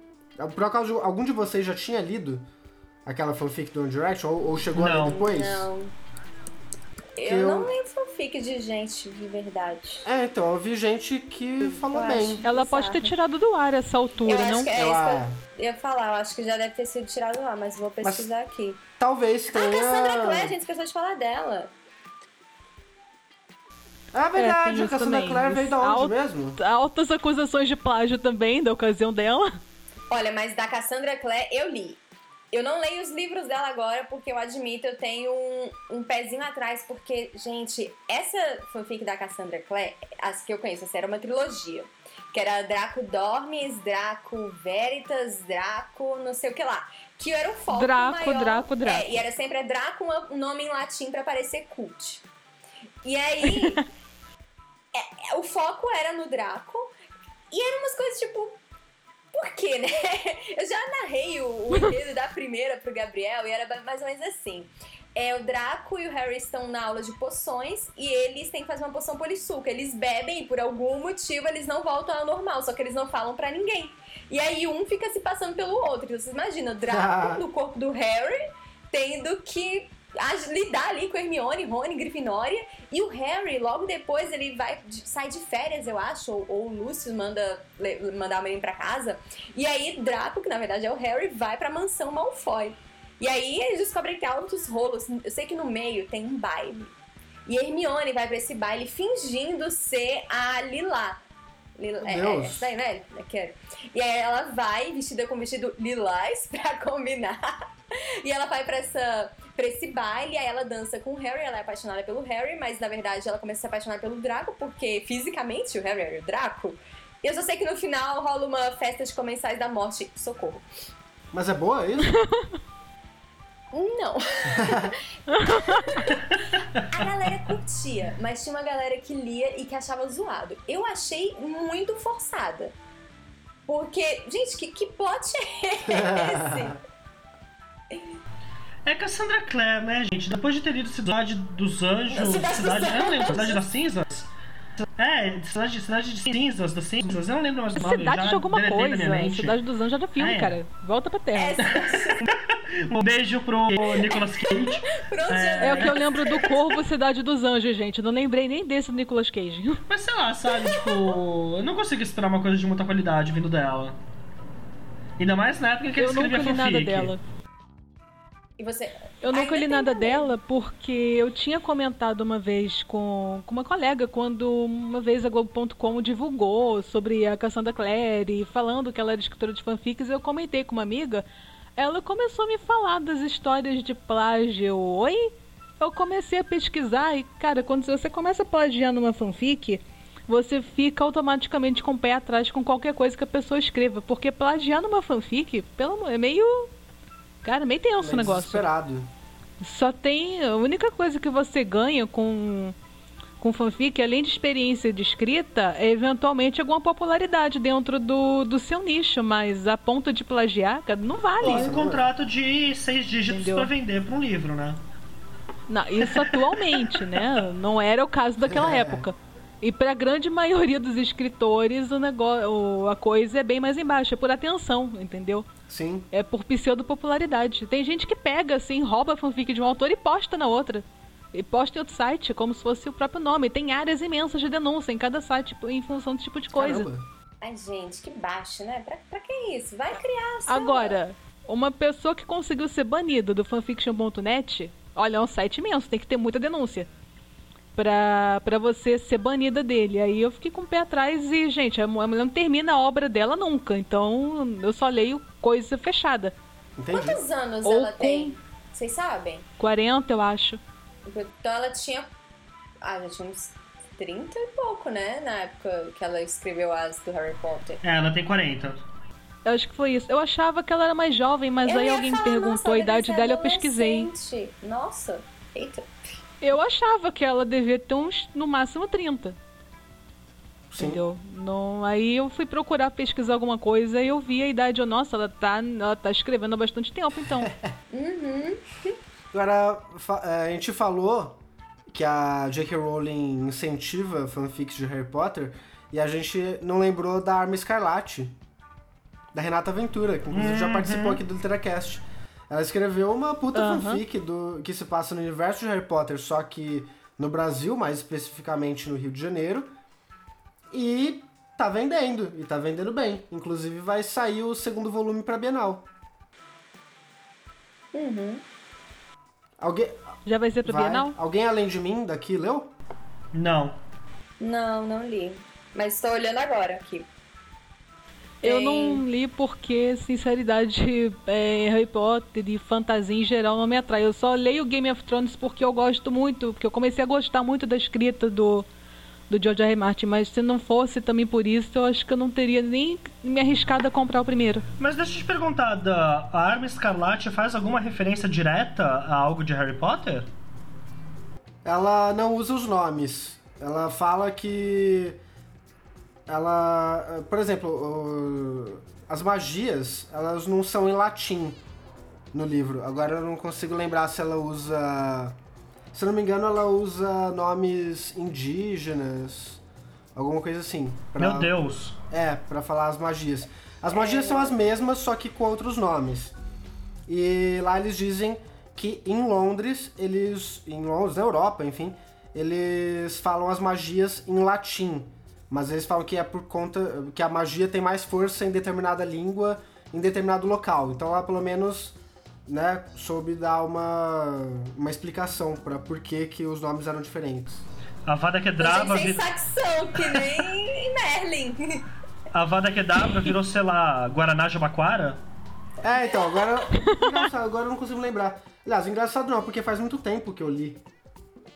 Por acaso, algum de vocês já tinha lido aquela fanfic do One Direction? Ou, ou chegou a Não. ler depois? Não. Eu, Eu- não lembro fanfic de gente de verdade. É, então, eu vi gente que falou Eu bem. acho. Ela pode ter Bizarro. tirado do ar essa Eu altura, acho não? que é Eu, isso ah, que eu ia falar. Eu acho que já deve ter sido tirado lá, mas vou pesquisar aqui. Talvez Ah, Cassandra Clare, a tenha. gente esqueceu de falar dela. É É, verdade, tem a Cassandra também. Clare veio da onde Alto- mesmo? Altas acusações de plágio também da ocasião dela. Olha, mas da Cassandra Clare eu li. Eu não leio os livros dela agora, porque eu admito, eu tenho um, um pezinho atrás, porque, gente, essa fanfic da Cassandra Clare, as que eu conheço, essa era uma trilogia. Que era Draco Dormes, Draco Veritas, Draco não sei o que lá. Que era o foco Draco, maior. Draco, Draco. É, e era sempre Draco, um nome em latim pra parecer cult. E aí, [laughs] é, é, o foco era no Draco. E eram umas coisas tipo, por quê, né? [laughs] Eu já narrei o, o enredo da primeira pro Gabriel e era mais ou menos assim. É, o Draco e o Harry estão na aula de poções e eles têm que fazer uma poção polissuca. Eles bebem e por algum motivo eles não voltam ao normal, só que eles não falam pra ninguém. E aí um fica se passando pelo outro. Então vocês imaginam, o Draco no corpo do Harry tendo que lidar ali com Hermione, Rony, Grifinória. E o Harry, logo depois, ele vai sai de férias, eu acho, ou, ou o Lúcio manda mandar o menino pra casa. E aí Draco, que na verdade é o Harry, vai pra mansão Malfoy. E aí eles descobrem que há altos rolos. Eu sei que no meio tem um baile. E Hermione vai pra esse baile fingindo ser a Lilá. Lila, Meu é, é, Deus. essa daí, né? É que é. E aí ela vai vestida com vestido lilás [laughs] pra combinar. [laughs] E ela vai pra, essa, pra esse baile, aí ela dança com o Harry, ela é apaixonada pelo Harry, mas na verdade ela começa a se apaixonar pelo Draco, porque fisicamente o Harry era o Draco. E eu só sei que no final rola uma festa de comensais da morte. Socorro. Mas é boa isso? [laughs] Não. a galera curtia, mas tinha uma galera que lia e que achava zoado. Eu achei muito forçada. Porque, gente, que, que plot é esse? [laughs] É Cassandra Clare, né, gente? Depois de ter lido Cidade dos Anjos. Cidade dos Cidade, eu não lembro. Cidade das Cinzas? É, Cidade, Cidade de Cinzas, das Cinzas, eu não lembro mais o nome. Cidade já de alguma coisa. Cidade dos Anjos era filme, É. cara. Volta pra terra. É, [laughs] Um beijo pro Nicolas Cage. [laughs] pronto, É o que eu lembro do Corvo Cidade dos Anjos, gente. Não lembrei nem desse do Nicolas Cage. [laughs] Mas sei lá, sabe, tipo, eu não consigo esperar uma coisa de muita qualidade vindo dela. Ainda mais na época que ele Eu nunca escrevia li nada fanfic. dela. E você. Eu nunca li nada também. dela porque eu tinha comentado uma vez com, com uma colega quando uma vez a Globo.com divulgou sobre a Cassandra Clare, falando que ela era escritora de fanfics, eu comentei com uma amiga. Ela começou a me falar das histórias de plágio. Oi? Eu comecei a pesquisar e, cara, quando você começa a plagiar numa fanfic, você fica automaticamente com o pé atrás com qualquer coisa que a pessoa escreva. Porque plagiar numa fanfic, pelo amor, é meio. Cara, meio tenso o negócio. Desesperado. Só tem. A única coisa que você ganha com, com fanfic, além de experiência de escrita, é eventualmente alguma popularidade dentro do, do seu nicho, mas a ponto de plagiar, cara, não vale. Ou um contrato de seis dígitos pra vender pra um livro, né? Não, isso atualmente, né? Não era o caso daquela É. época. E para a grande maioria dos escritores, o negócio, a coisa é bem mais embaixo, é por atenção, entendeu? Sim. É por pseudo-popularidade. Tem gente que pega, assim, rouba a fanfic de um autor e posta na outra. E posta em outro site, como se fosse o próprio nome. Tem áreas imensas de denúncia em cada site, em função desse tipo de coisa. Caramba. Ai, gente, que baixo, né? Pra, pra que isso? Vai criar. Agora, uma pessoa que conseguiu ser banida do fanfiction.net, olha, é um site imenso, tem que ter muita denúncia. Pra, pra você ser banida dele. Aí eu fiquei com o pé atrás e, gente, a mulher não termina a obra dela nunca. Então eu só leio coisa fechada. Entendi. Quantos anos Ou ela com- tem? Vocês sabem? 40, eu acho. Então ela tinha. Ah, já tinha uns 30 e pouco, né? Na época que ela escreveu as do Harry Potter. É, ela tem 40. Eu acho que foi isso. Eu achava que ela era mais jovem, mas Eu aí alguém falar, perguntou nossa, a idade deve dela, eu ser pesquisei. Nossa, eita. Eu achava que ela devia ter uns, no máximo, 30. Sim. Entendeu? Não, aí eu fui procurar pesquisar alguma coisa e eu vi a idade. Eu, nossa, ela tá, ela tá escrevendo há bastante tempo, então. [laughs] Agora, fa- é, a gente falou que a J.K. Rowling incentiva fanfics de Harry Potter e a gente não lembrou da Arma Escarlate, da Renata Ventura, que inclusive já participou aqui do Literacast. Ela escreveu uma puta Aham. fanfic do, que se passa no universo de Harry Potter, só que no Brasil, mais especificamente no Rio de Janeiro. E tá vendendo, e tá vendendo bem. Inclusive vai sair o segundo volume pra Bienal. Alguém, Já vai ser pro Vai. Bienal? Alguém além de mim daqui leu? Não. Não, não li. Mas estou olhando agora aqui. Eu Tem- não li porque, sinceridade, [laughs] é, Harry Potter e fantasia em geral não me atrai. Eu só leio Game of Thrones porque eu gosto muito, porque eu comecei a gostar muito da escrita do, do George R. R. Martin, mas se não fosse também por isso, eu acho que eu não teria nem me arriscado a comprar o primeiro. Mas deixa eu te perguntar, da, a Arma Escarlate faz alguma referência direta a algo de Harry Potter? Ela não usa os nomes. Ela fala que. Ela. Por exemplo, as magias, elas não são em latim no livro. Agora eu não consigo lembrar se ela usa. Se eu não me engano, ela usa nomes indígenas. Alguma coisa assim. pra- Meu Deus. É, pra falar as magias. As magias são as mesmas, só que com outros nomes. E lá eles dizem que em Londres, eles. Em Londres, na Europa, enfim, eles falam as magias em latim. Mas eles falam que é por conta. que a magia tem mais força em determinada língua, em determinado local. Então lá pelo menos. Né, soube dar uma, uma explicação para por que, que os nomes eram diferentes. A Vada Kedavra, Sem vi- saxão, que nem [laughs] Merlin. a Vada Kedavra virou, sei lá, Guaraná Jabaquara? É, então, agora. engraçado, agora eu não consigo lembrar. Aliás, engraçado não, porque faz muito tempo que eu li.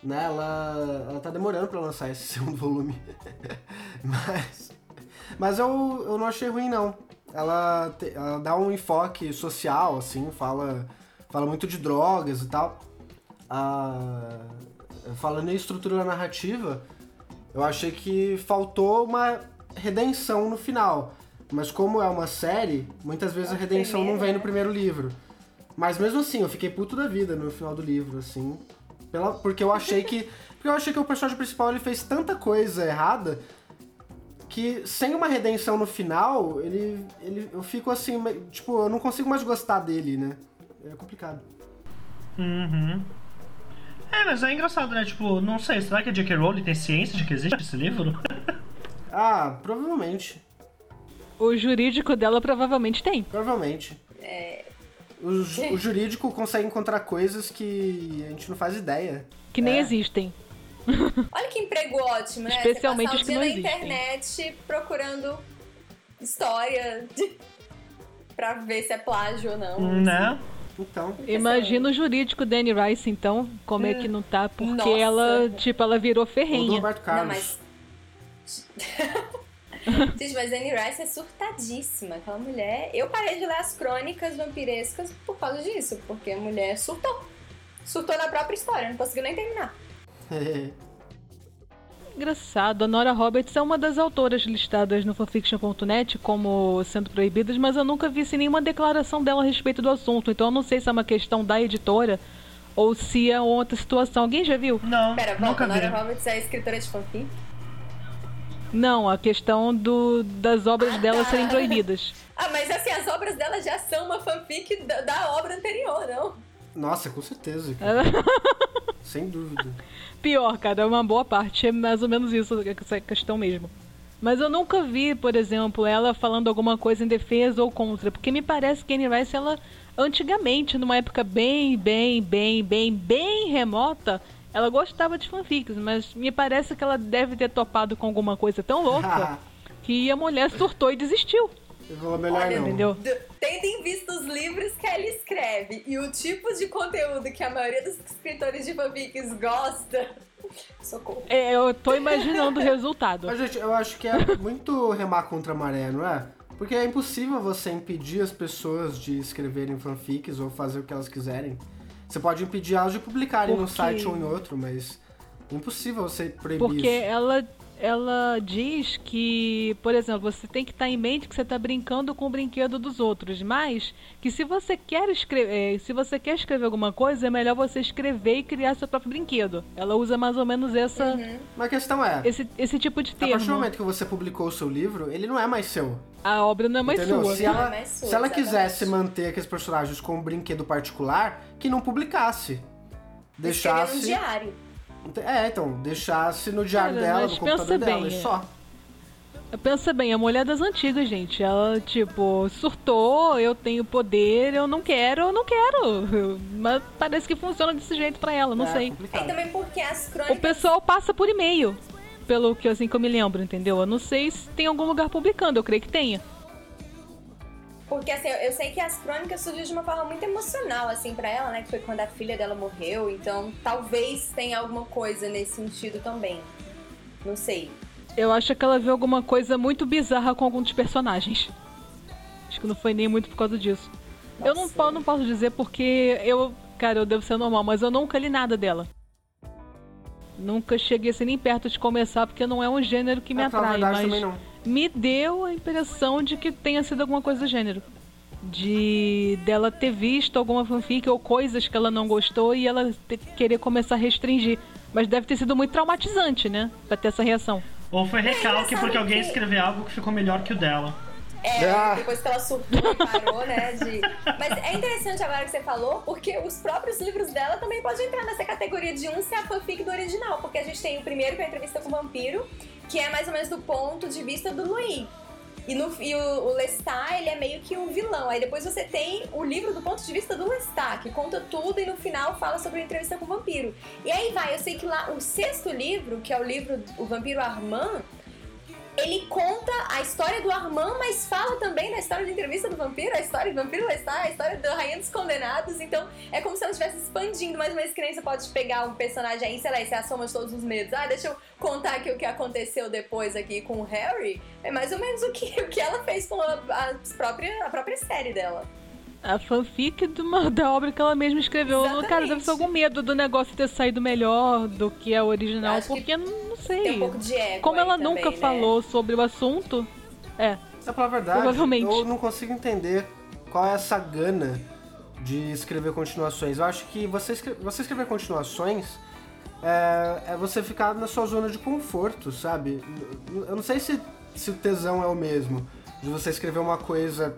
Né? Ela, ela tá demorando pra lançar esse [laughs] segundo volume. mas. Mas eu, eu não achei ruim, não. Ela, te- ela dá um enfoque social, assim, fala, fala muito de drogas e tal. Ah, falando em estrutura narrativa, eu achei que faltou uma redenção no final. Mas como é uma série, muitas vezes a redenção não vem no né? primeiro livro. Mas mesmo assim, eu fiquei puto da vida no final do livro, assim. Pela, porque eu achei que. Porque eu achei que o personagem principal ele fez tanta coisa errada que sem uma redenção no final, ele. ele eu fico assim, tipo, eu não consigo mais gostar dele, né? É complicado. Uhum. É, mas é engraçado, né? Tipo, não sei, será que a J.K. Rowling tem ciência de que existe esse livro? [laughs] Ah, provavelmente. O jurídico dela provavelmente tem. Provavelmente. O, ju- o jurídico consegue encontrar coisas que a gente não faz ideia. Que nem É. existem. [laughs] Olha que emprego ótimo, né? Especialmente Você passar o não dia na existem. internet procurando história de... pra ver se é plágio ou não. né? Então. Imagina o jurídico Danny Rice, então, como é que não tá, porque Nossa. ela, tipo, ela virou Ou do ferrenha. Roberto Carlos. Não, mas. [laughs] [laughs] Gente, mas Anne Rice é surtadíssima. Aquela mulher. Eu parei de ler as crônicas vampirescas por causa disso, porque a mulher surtou. Surtou na própria história, não conseguiu nem terminar. [laughs] Engraçado, a Nora Roberts é uma das autoras listadas no fanfiction.net como sendo proibidas, mas eu nunca vi assim, nenhuma declaração dela a respeito do assunto, então eu não sei se é uma questão da editora ou se é outra situação. Alguém já viu? Não, Pera, nunca volta, vi. Nora Roberts é escritora de fanfic? Não, a questão do, das obras Ah, dela tá. serem proibidas. [laughs] Ah, mas assim, as obras dela já são uma fanfic da, da obra anterior, não? Nossa, com certeza. cara. [laughs] Sem dúvida. Pior, cara, uma boa parte. É mais ou menos isso, essa questão mesmo. Mas eu nunca vi, por exemplo, ela falando alguma coisa em defesa ou contra. Porque me parece que Anne Rice, ela, antigamente, numa época bem, bem, bem, bem, bem remota, ela gostava de fanfics, mas me parece que ela deve ter topado com alguma coisa tão louca [laughs] que a mulher surtou e desistiu. Eu vou melhor Olha, não. Entendeu? Tendo em vista os livros que ela escreve e o tipo de conteúdo que a maioria dos escritores de fanfics gosta, [laughs] socorro. É, eu tô imaginando o resultado. Mas, gente, eu acho que é muito remar contra a maré, não é? Porque é impossível você impedir as pessoas de escreverem fanfics ou fazer o que elas quiserem. Você pode impedir elas de publicarem num Porque- site ou em outro, mas impossível você proibir Porque isso. ela, ela diz que, por exemplo, você tem que estar em mente que você está brincando com o brinquedo dos outros, mas que se você quer escrever, se você quer escrever alguma coisa, é melhor você escrever e criar seu próprio brinquedo. Ela usa mais ou menos essa, Mas a questão é, esse, esse tipo de a partir do termo. momento que você publicou o seu livro, ele não é mais seu. A obra não é mais entendeu? sua. Se ela, Não é mais sua, se ela quisesse manter aqueles personagens com um brinquedo particular, que não publicasse. Deixasse. diário. É, então, deixasse no diário Cara, dela, no computador pensa dela, bem, e é. só. Pensa bem, a mulher das antigas, gente. Ela, tipo, surtou, eu tenho poder, eu não quero, eu não quero. Mas parece que funciona desse jeito pra ela, não É, sei. complicado. Aí também porque as O crônicas. pessoal passa por e-mail, pelo que assim que eu me lembro, entendeu? Eu não sei se tem algum lugar publicando, eu creio que tenha. Porque assim, eu eu sei que as crônicas surgiu de uma forma muito emocional, assim, pra ela, né? Que foi quando a filha dela morreu. Então talvez tenha alguma coisa nesse sentido também. Não sei. Eu acho que ela viu alguma coisa muito bizarra com algum dos personagens. Acho que não foi nem muito por causa disso. eu não, po- não posso dizer porque eu, cara, eu devo ser normal, mas eu nunca li nada dela. Nunca cheguei assim nem perto de começar, porque não é um gênero que me É, pra atrai, mas também não. Me deu a impressão de que tenha sido alguma coisa do gênero. De dela ter visto alguma fanfic ou coisas que ela não gostou e ela te- querer começar a restringir. Mas deve ter sido muito traumatizante, né? Pra ter essa reação. Ou foi recalque porque alguém que- escreveu algo que ficou melhor que o dela. É, Ah. depois que ela surtou e parou, né? De... Mas é interessante agora que você falou, porque os próprios livros dela também podem entrar nessa categoria de um ser a fanfic do original. Porque a gente tem o primeiro, que é a entrevista com o vampiro, que é mais ou menos do ponto de vista do Louis. E, no, e o, o Lestat, ele é meio que um vilão. Aí depois você tem o livro do ponto de vista do Lestat, que conta tudo e no final fala sobre a entrevista com o vampiro. E aí vai, eu sei que lá, o sexto livro, que é o livro O Vampiro Armand, ele conta a história do Armand, mas fala também da história de entrevista do vampiro, a história do vampiro Lestat, a história da Rainha dos Condenados. Então, é como se ela estivesse expandindo, mais menos que nem você pode pegar um personagem aí, sei lá, esse é a soma de todos os medos. Ah, deixa eu contar aqui o que aconteceu depois aqui com o Harry. É mais ou menos o que, [laughs] o que ela fez com a, a própria, a própria série dela. A fanfic de uma, da obra que ela mesma escreveu. Exatamente. Cara, deve ser algum medo do negócio ter saído melhor do que a original, que porque não não sei. Tem um pouco de ego Como aí ela também, nunca né? falou sobre o assunto, é. É pra verdade, Provavelmente. eu não consigo entender qual é essa gana de escrever continuações. Eu acho que você, escre- você escrever continuações é, é você ficar na sua zona de conforto, sabe? Eu não sei se, se o tesão é o mesmo, de você escrever uma coisa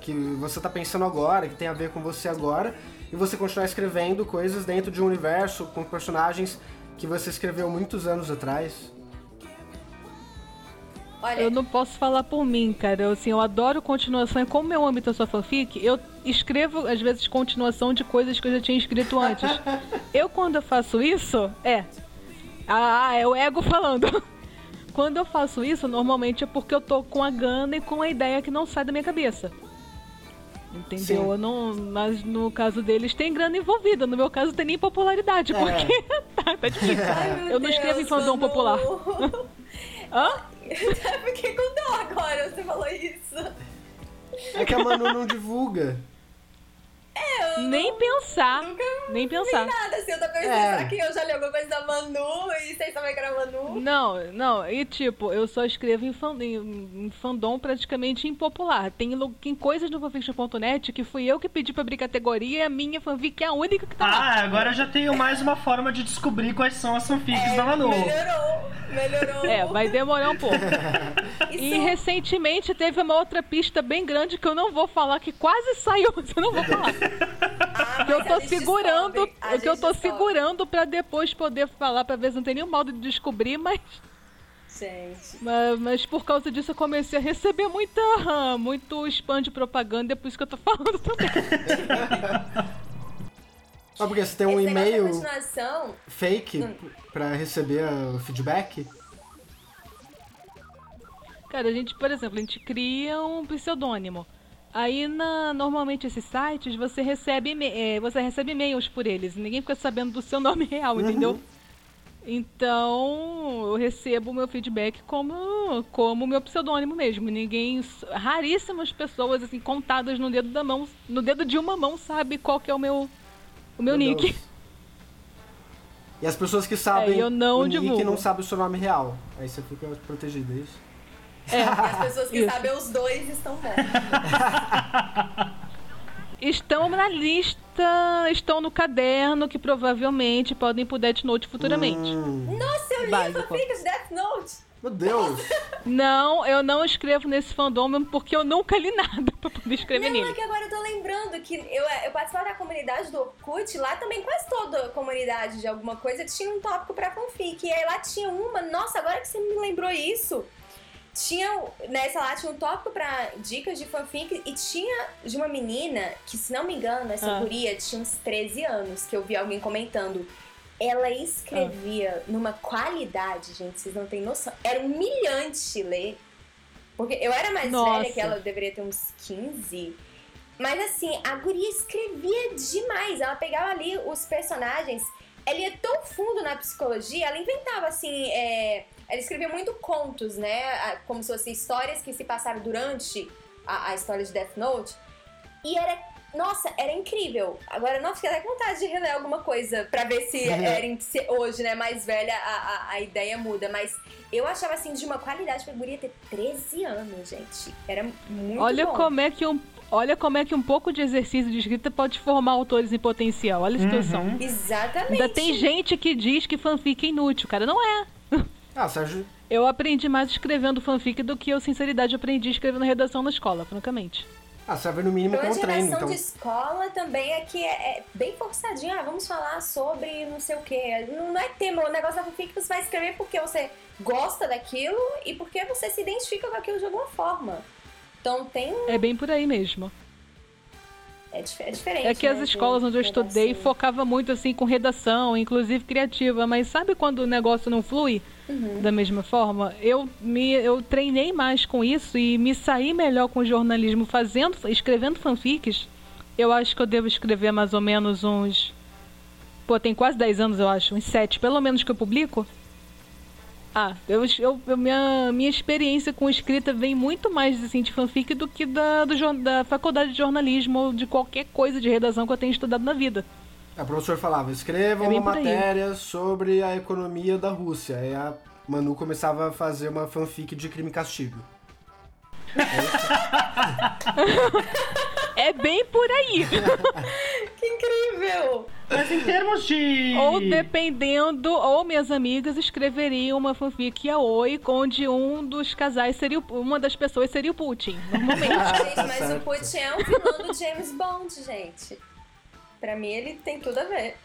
que você tá pensando agora, que tem a ver com você agora, e você continuar escrevendo coisas dentro de um universo com personagens que você escreveu muitos anos atrás. Olha, Eu não posso falar por mim, cara. Eu, assim, eu adoro continuação. E como meu âmbito é só fanfic, eu escrevo, às vezes, continuação de coisas que eu já tinha escrito antes. [laughs] eu, quando eu faço isso, é. Ah, é o ego falando. [laughs] quando eu faço isso, normalmente é porque eu tô com a gana e com a ideia que não sai da minha cabeça. Entendeu? Sim. Não, mas no caso deles tem grana envolvida. No meu caso tem nem popularidade, É. porque [laughs] tá, tá difícil. [laughs] ai, eu não escrevo em Deus, fandom Manu. popular. [laughs] Hã? Eu fiquei com dó agora, você falou isso. É que a Manu não divulga. Nem pensar. Nunca Nem pensar. nada, assim, eu tô pensando, É. que eu já li alguma coisa da Manu e vocês sabem que era Manu? Não, não, e tipo, eu só escrevo em, fan, em, em fandom praticamente impopular. Tem, tem coisas no fanfiction.net que fui eu que pedi pra abrir categoria e a minha fanfic é a única que tá lá. Ah, agora eu já tenho mais uma forma de descobrir quais são as fanfics da Manu. Melhorou, melhorou. É, vai demorar um pouco. [laughs] E recentemente teve uma outra pista bem grande que eu não vou falar, que quase saiu, mas eu não vou falar. [laughs] ah, Que eu tô segurando, descobre, a que eu tô descobre. segurando pra depois poder falar, pra ver se não tem nenhum modo de descobrir, mas Gente, Mas, mas por causa disso eu comecei a receber muita, muito spam de propaganda, é por isso que eu tô [laughs] falando também. Ah, porque você tem um e-mail continuação. fake Hum. pra receber o feedback? Cara, a gente, por exemplo, a gente cria um pseudônimo. Aí, na, normalmente, esses sites, você recebe, é, você recebe e-mails por eles. Ninguém fica sabendo do seu [laughs] nome real, entendeu? Então, eu recebo o meu feedback como como meu pseudônimo mesmo. Ninguém, raríssimas pessoas assim contadas no dedo da mão, no dedo de uma mão sabe qual que é o meu o meu, nick. Deus. E as pessoas que sabem É, eu não o nick divulgo. não sabem o seu nome real. Aí você fica protegido, é isso? E [laughs] as pessoas que Isso. sabem os dois estão bom. [laughs] Estão na lista, estão no caderno que provavelmente podem ir pro Death Note futuramente. Hum, Nossa, eu li Básico. a fanfic de Death Note. meu Deus! [laughs] Não, eu não escrevo nesse fandom porque eu nunca li nada pra poder escrever Não, é nele. que agora eu tô lembrando que eu, eu participava da comunidade do Orkut, lá também quase toda comunidade de alguma coisa tinha um tópico pra fanfic. E aí lá tinha uma, nossa, agora que você me lembrou isso, tinha, nessa lá tinha um tópico pra dicas de fanfic e tinha de uma menina que, se não me engano, essa Ah. guria tinha uns 13 anos, que eu vi alguém comentando. Ela escrevia numa qualidade, gente, vocês não têm noção. Era humilhante ler. Porque eu era mais Nossa. velha que ela, eu deveria ter uns 15. Mas assim, a guria escrevia demais. Ela pegava ali os personagens. Ela ia tão fundo na psicologia, ela inventava assim. é, Ela escrevia muito contos, né? Como se fossem histórias que se passaram durante a, a história de Death Note. E era. Nossa, era incrível. Agora, não fiquei até com vontade de reler alguma coisa pra ver se era em- se hoje, né, mais velha, a, a, a ideia muda. Mas eu achava assim de uma qualidade pra guria ter 13 anos, gente. Era muito Olha bom. como é que um Olha como é que um pouco de exercício de escrita pode formar autores em potencial. Olha a situação. Uhum. Exatamente. Ainda tem gente que diz que fanfic é inútil, cara. Não é. Ah, Sérgio, Eu aprendi mais escrevendo fanfic do que eu, sinceridade, aprendi escrevendo redação na escola, francamente. ah, serve no mínimo Pela com um treino, então. de escola também é que é, é bem forçadinho. Ah, vamos falar sobre não sei o quê. Não, não é tema. O negócio da fanfic você vai escrever porque você gosta daquilo e porque você se identifica com aquilo de alguma forma. Então tem. É bem por aí mesmo. É, é diferente. É que as né, de escolas onde eu estudei redação. focava muito assim com redação, inclusive criativa, mas sabe quando o negócio não flui Uhum. da mesma forma? Eu me eu treinei mais com isso e me saí melhor com o jornalismo fazendo, escrevendo fanfics. Eu acho que eu devo escrever mais ou menos uns Pô, tem quase 10 anos, eu acho, uns 7, pelo menos que eu publico. Ah, eu, eu, minha, minha experiência com escrita vem muito mais assim, de fanfic do que da, do da faculdade de jornalismo ou de qualquer coisa de redação que eu tenha estudado na vida. O professor falava, escreva É uma matéria sobre a economia da Rússia. Aí a Manu começava a fazer uma fanfic de crime e castigo. É bem por aí. [laughs] Que incrível! Mas em termos de. ou dependendo, ou minhas amigas escreveriam uma fanfic a oi, onde um dos casais seria o, uma das pessoas seria o Putin, normalmente. Gente, mas o Certo. Putin é um vilão do James Bond, gente. Pra mim ele tem tudo a ver.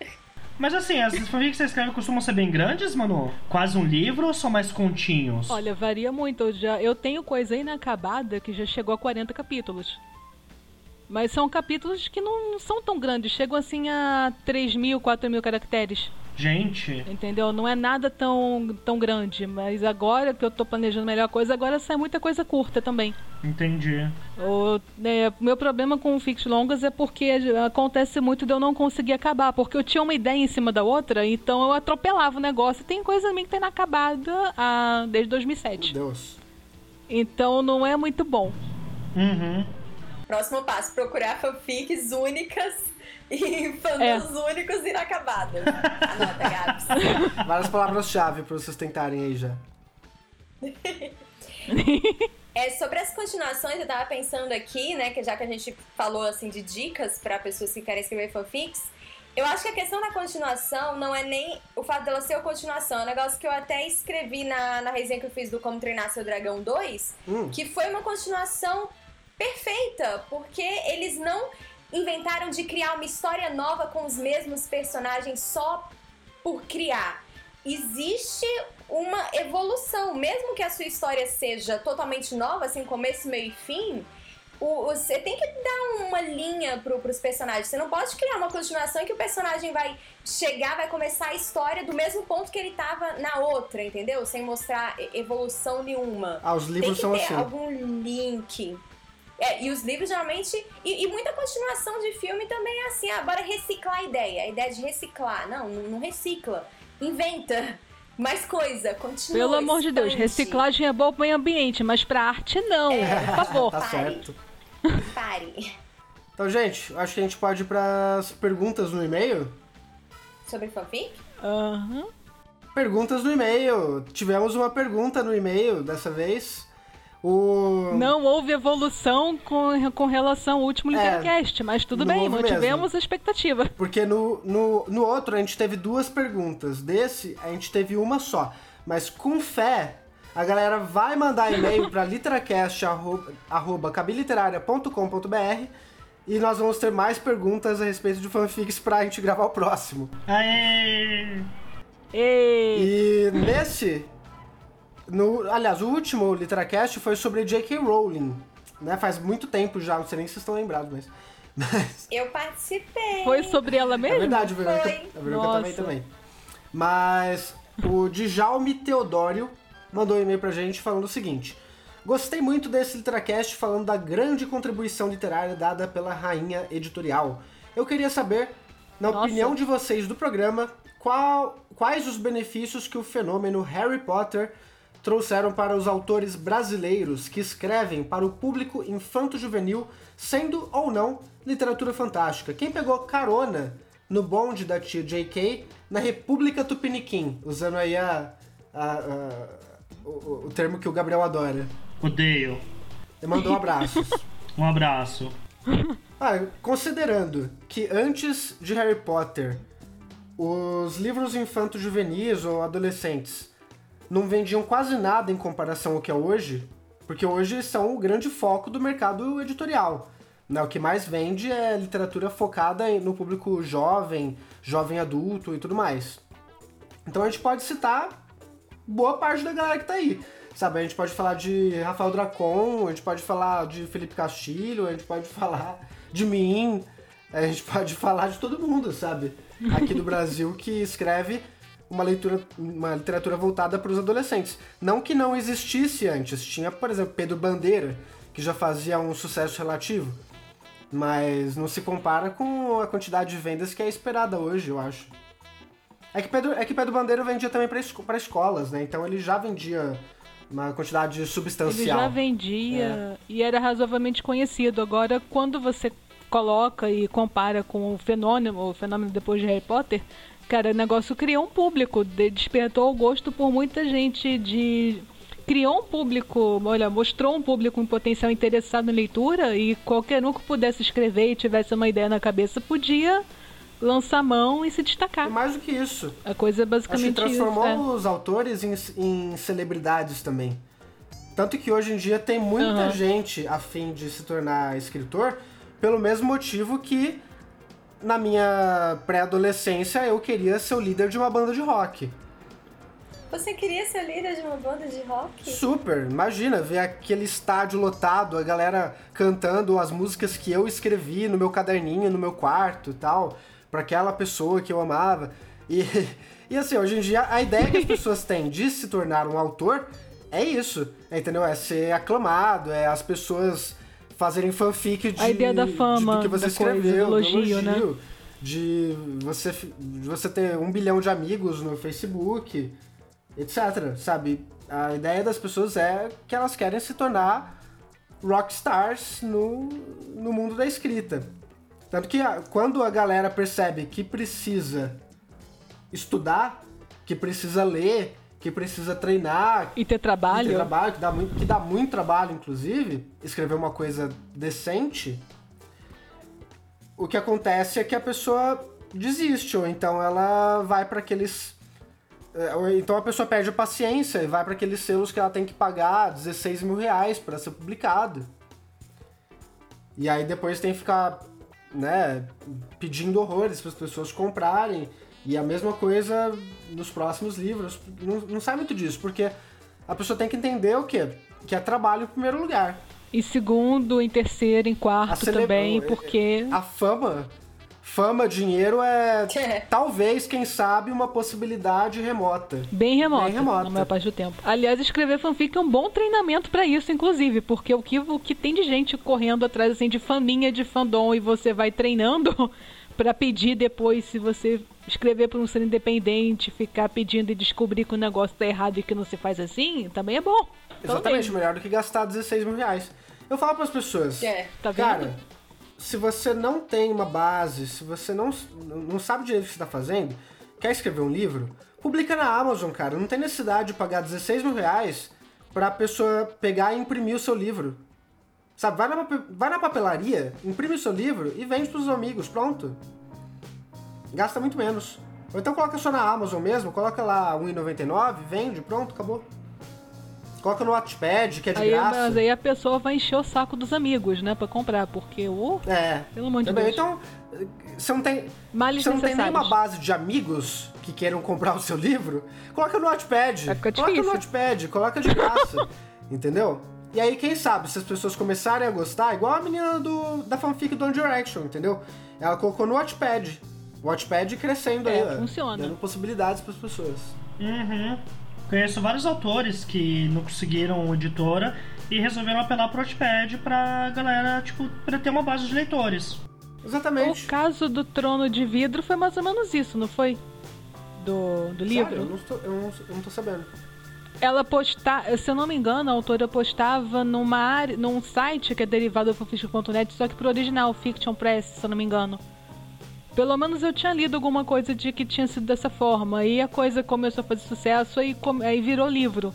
Mas assim, as fanfics que você escreve costumam ser bem grandes, mano? Quase um livro ou são mais continhos? Olha, varia muito. Eu, já, eu tenho coisa inacabada que já chegou a 40 capítulos. Mas são capítulos que não são tão grandes, chegam assim a 3 mil, 4 mil caracteres. Gente. Entendeu? Não é nada tão, tão grande. Mas agora que eu tô planejando melhor coisa, agora sai muita coisa curta também. Entendi. O é, meu problema com fix longas é porque acontece muito de eu não conseguir acabar. Porque eu tinha uma ideia em cima da outra, então eu atropelava o negócio. Tem coisa minha que tá inacabada ah, desde Meu 2007. Deus. Então não é muito bom. Uhum. Próximo passo, procurar fanfics únicas [laughs] e fandoms únicos e inacabados. Anota, Gabs. [laughs] Várias palavras-chave pra vocês tentarem aí já. É, sobre as continuações, eu tava pensando aqui, né, que já que a gente falou assim de dicas pra pessoas que querem escrever fanfics, eu acho que a questão da continuação não é nem o fato dela ser a continuação, é um negócio que eu até escrevi na, na resenha que eu fiz do Como Treinar Seu Dragão 2, Hum. que foi uma continuação perfeita, porque eles não inventaram de criar uma história nova com os mesmos personagens só por criar. Existe uma evolução, mesmo que a sua história seja totalmente nova, assim, começo, meio e fim, o, você tem que dar uma linha pro, pros personagens. Você não pode criar uma continuação em que o personagem vai chegar, vai começar a história do mesmo ponto que ele tava na outra, entendeu? Sem mostrar evolução nenhuma. Ah, os Tem livros que são ter assim. algum link. É, e os livros geralmente. E, e muita continuação de filme também é assim. Ah, bora reciclar a ideia. A ideia de reciclar. Não, não, recicla. Inventa mais coisa. Continua. Pelo amor de Deus, expande. reciclagem é boa pro meio ambiente, mas pra arte não, por favor. Tá certo. Pare. Então, gente, acho que a gente pode ir pras perguntas no e-mail. Sobre fanfic? Aham. Perguntas no e-mail. Tivemos uma pergunta no e-mail dessa vez. O... Não houve evolução com, com relação ao último É, Litercast, mas tudo bem, mantivemos a expectativa. Porque no, no, no outro a gente teve duas perguntas. Desse, a gente teve uma só. Mas com fé, a galera vai mandar e-mail para [laughs] literacast.cabiliteraria.com.br e nós vamos ter mais perguntas a respeito de fanfics pra gente gravar o próximo. Aê! Ei, E nesse. No, aliás, o último Literacast foi sobre J.K. Rowling. Né? Faz muito tempo já, não sei nem se vocês estão lembrados, mas. [laughs] mas Eu participei. foi sobre ela é mesmo? verdade, a Verônica, Foi. a Verônica também também. Mas o Djalme Teodório mandou um e-mail pra gente falando o seguinte. Gostei muito desse Literacast falando da grande contribuição literária dada pela rainha editorial. Eu queria saber, na Nossa. opinião de vocês do programa, qual- quais os benefícios que o fenômeno Harry Potter trouxeram para os autores brasileiros que escrevem para o público infanto-juvenil, sendo ou não literatura fantástica. Quem pegou carona no bonde da tia J.K. na República Tupiniquim, usando aí a, a- a- o, o termo que o Gabriel adora. Odeio. Ele mandou abraços. [laughs] Um abraço. Ah, considerando que antes de Harry Potter, os livros infanto-juvenis ou adolescentes não vendiam quase nada em comparação ao que é hoje, porque hoje são o grande foco do mercado editorial. Né? O que mais vende é literatura focada no público jovem, jovem adulto e tudo mais. Então a gente pode citar boa parte da galera que tá aí. Sabe, a gente pode falar de Rafael Dracon, a gente pode falar de Felipe Castilho, a gente pode falar de mim, a gente pode falar de todo mundo, sabe? Aqui do Brasil que escreve uma leitura, uma literatura voltada para os adolescentes. Não que não existisse antes, tinha, por exemplo, Pedro Bandeira, que já fazia um sucesso relativo, mas não se compara com a quantidade de vendas que é esperada hoje, eu acho. É que Pedro, é que Pedro Bandeira vendia também para escolas, né? Então ele já vendia uma quantidade Ele substancial. já vendia É. e era razoavelmente conhecido. Agora, quando você coloca e compara com o fenômeno, o fenômeno depois de Harry Potter, cara, o negócio criou um público, de- despertou o gosto por muita gente de criou um público, olha, mostrou um público em potencial interessado em leitura e qualquer um que pudesse escrever e tivesse uma ideia na cabeça podia lançar mão e se E destacar. mais do que isso, A coisa é acho que basicamente transformou isso. é. os autores em, em celebridades também. Tanto que hoje em dia tem muita Aham. gente a fim de se tornar escritor pelo mesmo motivo que na minha pré-adolescência eu queria ser o líder de uma banda de rock. Você queria ser líder de uma banda de rock? Super, imagina ver aquele estádio lotado, a galera cantando as músicas que eu escrevi no meu caderninho, no meu quarto e tal, pra aquela pessoa que eu amava. E, [laughs] e assim, hoje em dia a ideia que as pessoas têm de se tornar um autor é isso, entendeu? É ser aclamado, é as pessoas fazerem fanfic de, A ideia da fama, de do que você da coisa, escreveu, do elogio, né? de você, de você ter um bilhão de amigos no Facebook, etc, sabe? A ideia das pessoas é que elas querem se tornar rockstars no, no mundo da escrita. Tanto que a- quando a galera percebe que precisa estudar, que precisa ler, que precisa treinar, E ter trabalho. ter trabalho, que dá, muito, que dá muito trabalho, inclusive, escrever uma coisa decente, o que acontece é que a pessoa desiste, ou então ela vai para aqueles. é, ou Então a pessoa perde a paciência e vai para aqueles selos que ela tem que pagar 16 mil reais para ser publicado. E aí depois tem que ficar, né, pedindo horrores para as pessoas comprarem. E a mesma coisa nos próximos livros. Não, não sai muito disso, porque a pessoa tem que entender o quê? Que é trabalho em primeiro lugar. Em segundo, em terceiro, em quarto celebra- também, é- porque. A fama, fama, dinheiro é [laughs] É. talvez, quem sabe, uma possibilidade remota. Bem remota, Bem remota. na maior parte do tempo. Aliás, escrever fanfic é um bom treinamento pra isso, inclusive, porque o que, o que tem de gente correndo atrás assim, de faminha de fandom e você vai treinando [laughs] pra pedir depois, se você escrever pra um ser independente, ficar pedindo e descobrir que o negócio tá errado e que não se faz assim, também é bom. Exatamente, Também. melhor do que gastar 16 mil reais. Eu falo pras pessoas, É. Tá vendo? cara, se você não tem uma base, se você não, não sabe direito o que você tá fazendo, quer escrever um livro, publica na Amazon, cara. Não tem necessidade de pagar 16 mil reais pra pessoa pegar e imprimir o seu livro. Sabe, vai na, vai na papelaria, imprime o seu livro e vende pros amigos, pronto. Gasta muito menos. Ou então coloca só na Amazon mesmo, coloca lá R$1,99, vende, pronto, acabou. Coloca no Wattpad, que é de Aí, graça. mas aí a pessoa vai encher o saco dos amigos, né, pra comprar, porque o. É. Pelo amor de Deus. Então, você não tem, Males você não tem nenhuma base de amigos que queiram comprar o seu livro, coloca no Wattpad. Vai ficar coloca no. Wattpad, coloca de graça. [laughs] entendeu? E aí, quem sabe, se as pessoas começarem a gostar, igual a menina do, da fanfic do One Direction, entendeu? Ela colocou no Wattpad. O Wattpad crescendo É, aí, funciona. dando possibilidades para as pessoas. Uhum. Conheço vários autores que não conseguiram editora e resolveram apelar pro Wattpad pra galera, tipo, pra ter uma base de leitores. O Exatamente. caso do Trono de Vidro foi mais ou menos isso, não foi? Do, do Sério, livro? eu, não estou- eu não, eu não tô sabendo. Ela postava, se eu não me engano, a autora postava numa área, num site que é derivado do fanfiction.net, só que pro original, Fiction Press, se eu não me engano. Pelo menos eu tinha lido alguma coisa de que tinha sido dessa forma. E a coisa começou a fazer sucesso e aí virou livro.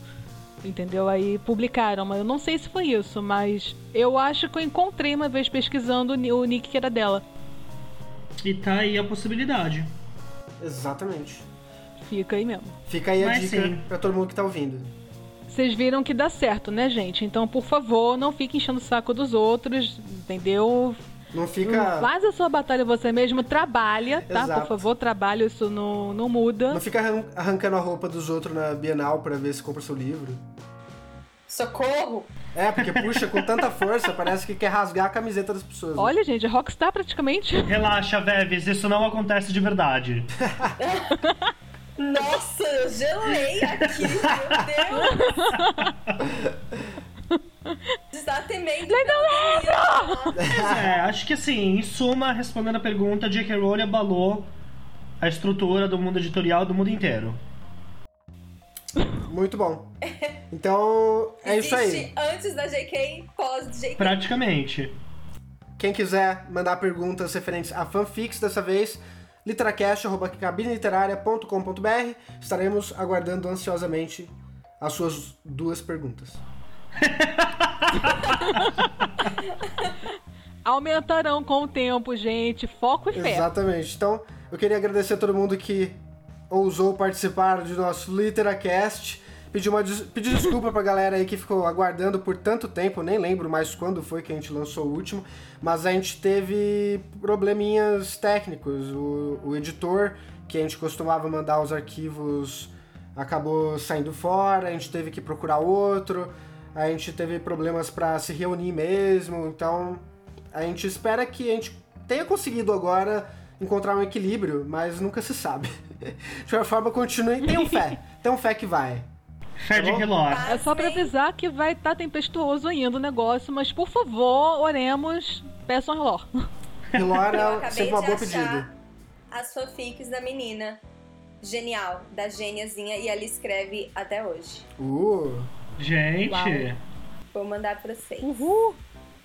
Entendeu? Aí publicaram, mas eu não sei se foi isso, mas eu acho que eu encontrei uma vez pesquisando o nick que era dela. E tá aí a possibilidade. Exatamente. Fica aí mesmo. Fica aí a Mas dica sim. pra todo mundo que tá ouvindo. Vocês viram que dá certo, né, gente? Então, por favor, não fique enchendo o saco dos outros, entendeu? Não fica. Faz a sua batalha você mesmo, trabalha, tá? Exato. Por favor, trabalha, isso não, não muda. Não fica arran- arrancando a roupa dos outros na Bienal pra ver se compra seu livro. Socorro! É, porque puxa com tanta força, parece que quer rasgar a camiseta das pessoas. né? Olha, gente, é Rockstar praticamente. Relaxa, Veves, isso não acontece de verdade. [laughs] Nossa, eu gelei aqui, meu Deus! Está temendo. pelo É, acho que assim, em suma, respondendo a pergunta, J.K. Rowling abalou a estrutura do mundo editorial do mundo inteiro. Muito bom. Então, é isso aí. Existe antes da JK, pós JK. Praticamente. Quem quiser mandar perguntas referentes a fanfics dessa vez, litracast.cabineliterária.com.br Estaremos aguardando ansiosamente as suas duas perguntas. [laughs] Aumentarão com o tempo, gente. Foco e fé. Exatamente. Então, eu queria agradecer a todo mundo que ousou participar do nosso Literacast. Pedir, uma, des- pedir desculpa pra galera aí que ficou aguardando por tanto tempo, nem lembro mais quando foi que a gente lançou o último, mas a gente teve probleminhas técnicos. O, o editor, que a gente costumava mandar os arquivos, acabou saindo fora, a gente teve que procurar outro, a gente teve problemas pra se reunir mesmo, então a gente espera que a gente tenha conseguido agora encontrar um equilíbrio, mas nunca se sabe. [laughs] De qualquer forma, continue. Tenham fé. [laughs] Tenham fé que vai. De bom? Hilor. É só pra avisar que vai estar tempestuoso ainda o negócio, mas por favor, oremos, peçam reló. [laughs] Eu é acabei sempre uma boa pedida. as fanfics da menina. Genial, da gêniazinha, e ela escreve até hoje. Uh, Gente, Uau. Vou mandar pra vocês. Uhul!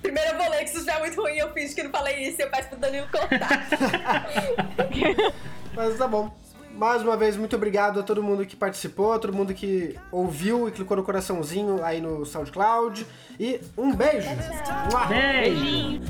Primeiro eu vou ler, que se estiver muito ruim, eu finge que não falei isso eu peço pro Danilo cortar. [laughs] mas tá bom. Mais uma vez, muito obrigado a todo mundo que participou, a todo mundo que ouviu e clicou no coraçãozinho aí no SoundCloud. E um beijo! Beijo! Beijinho!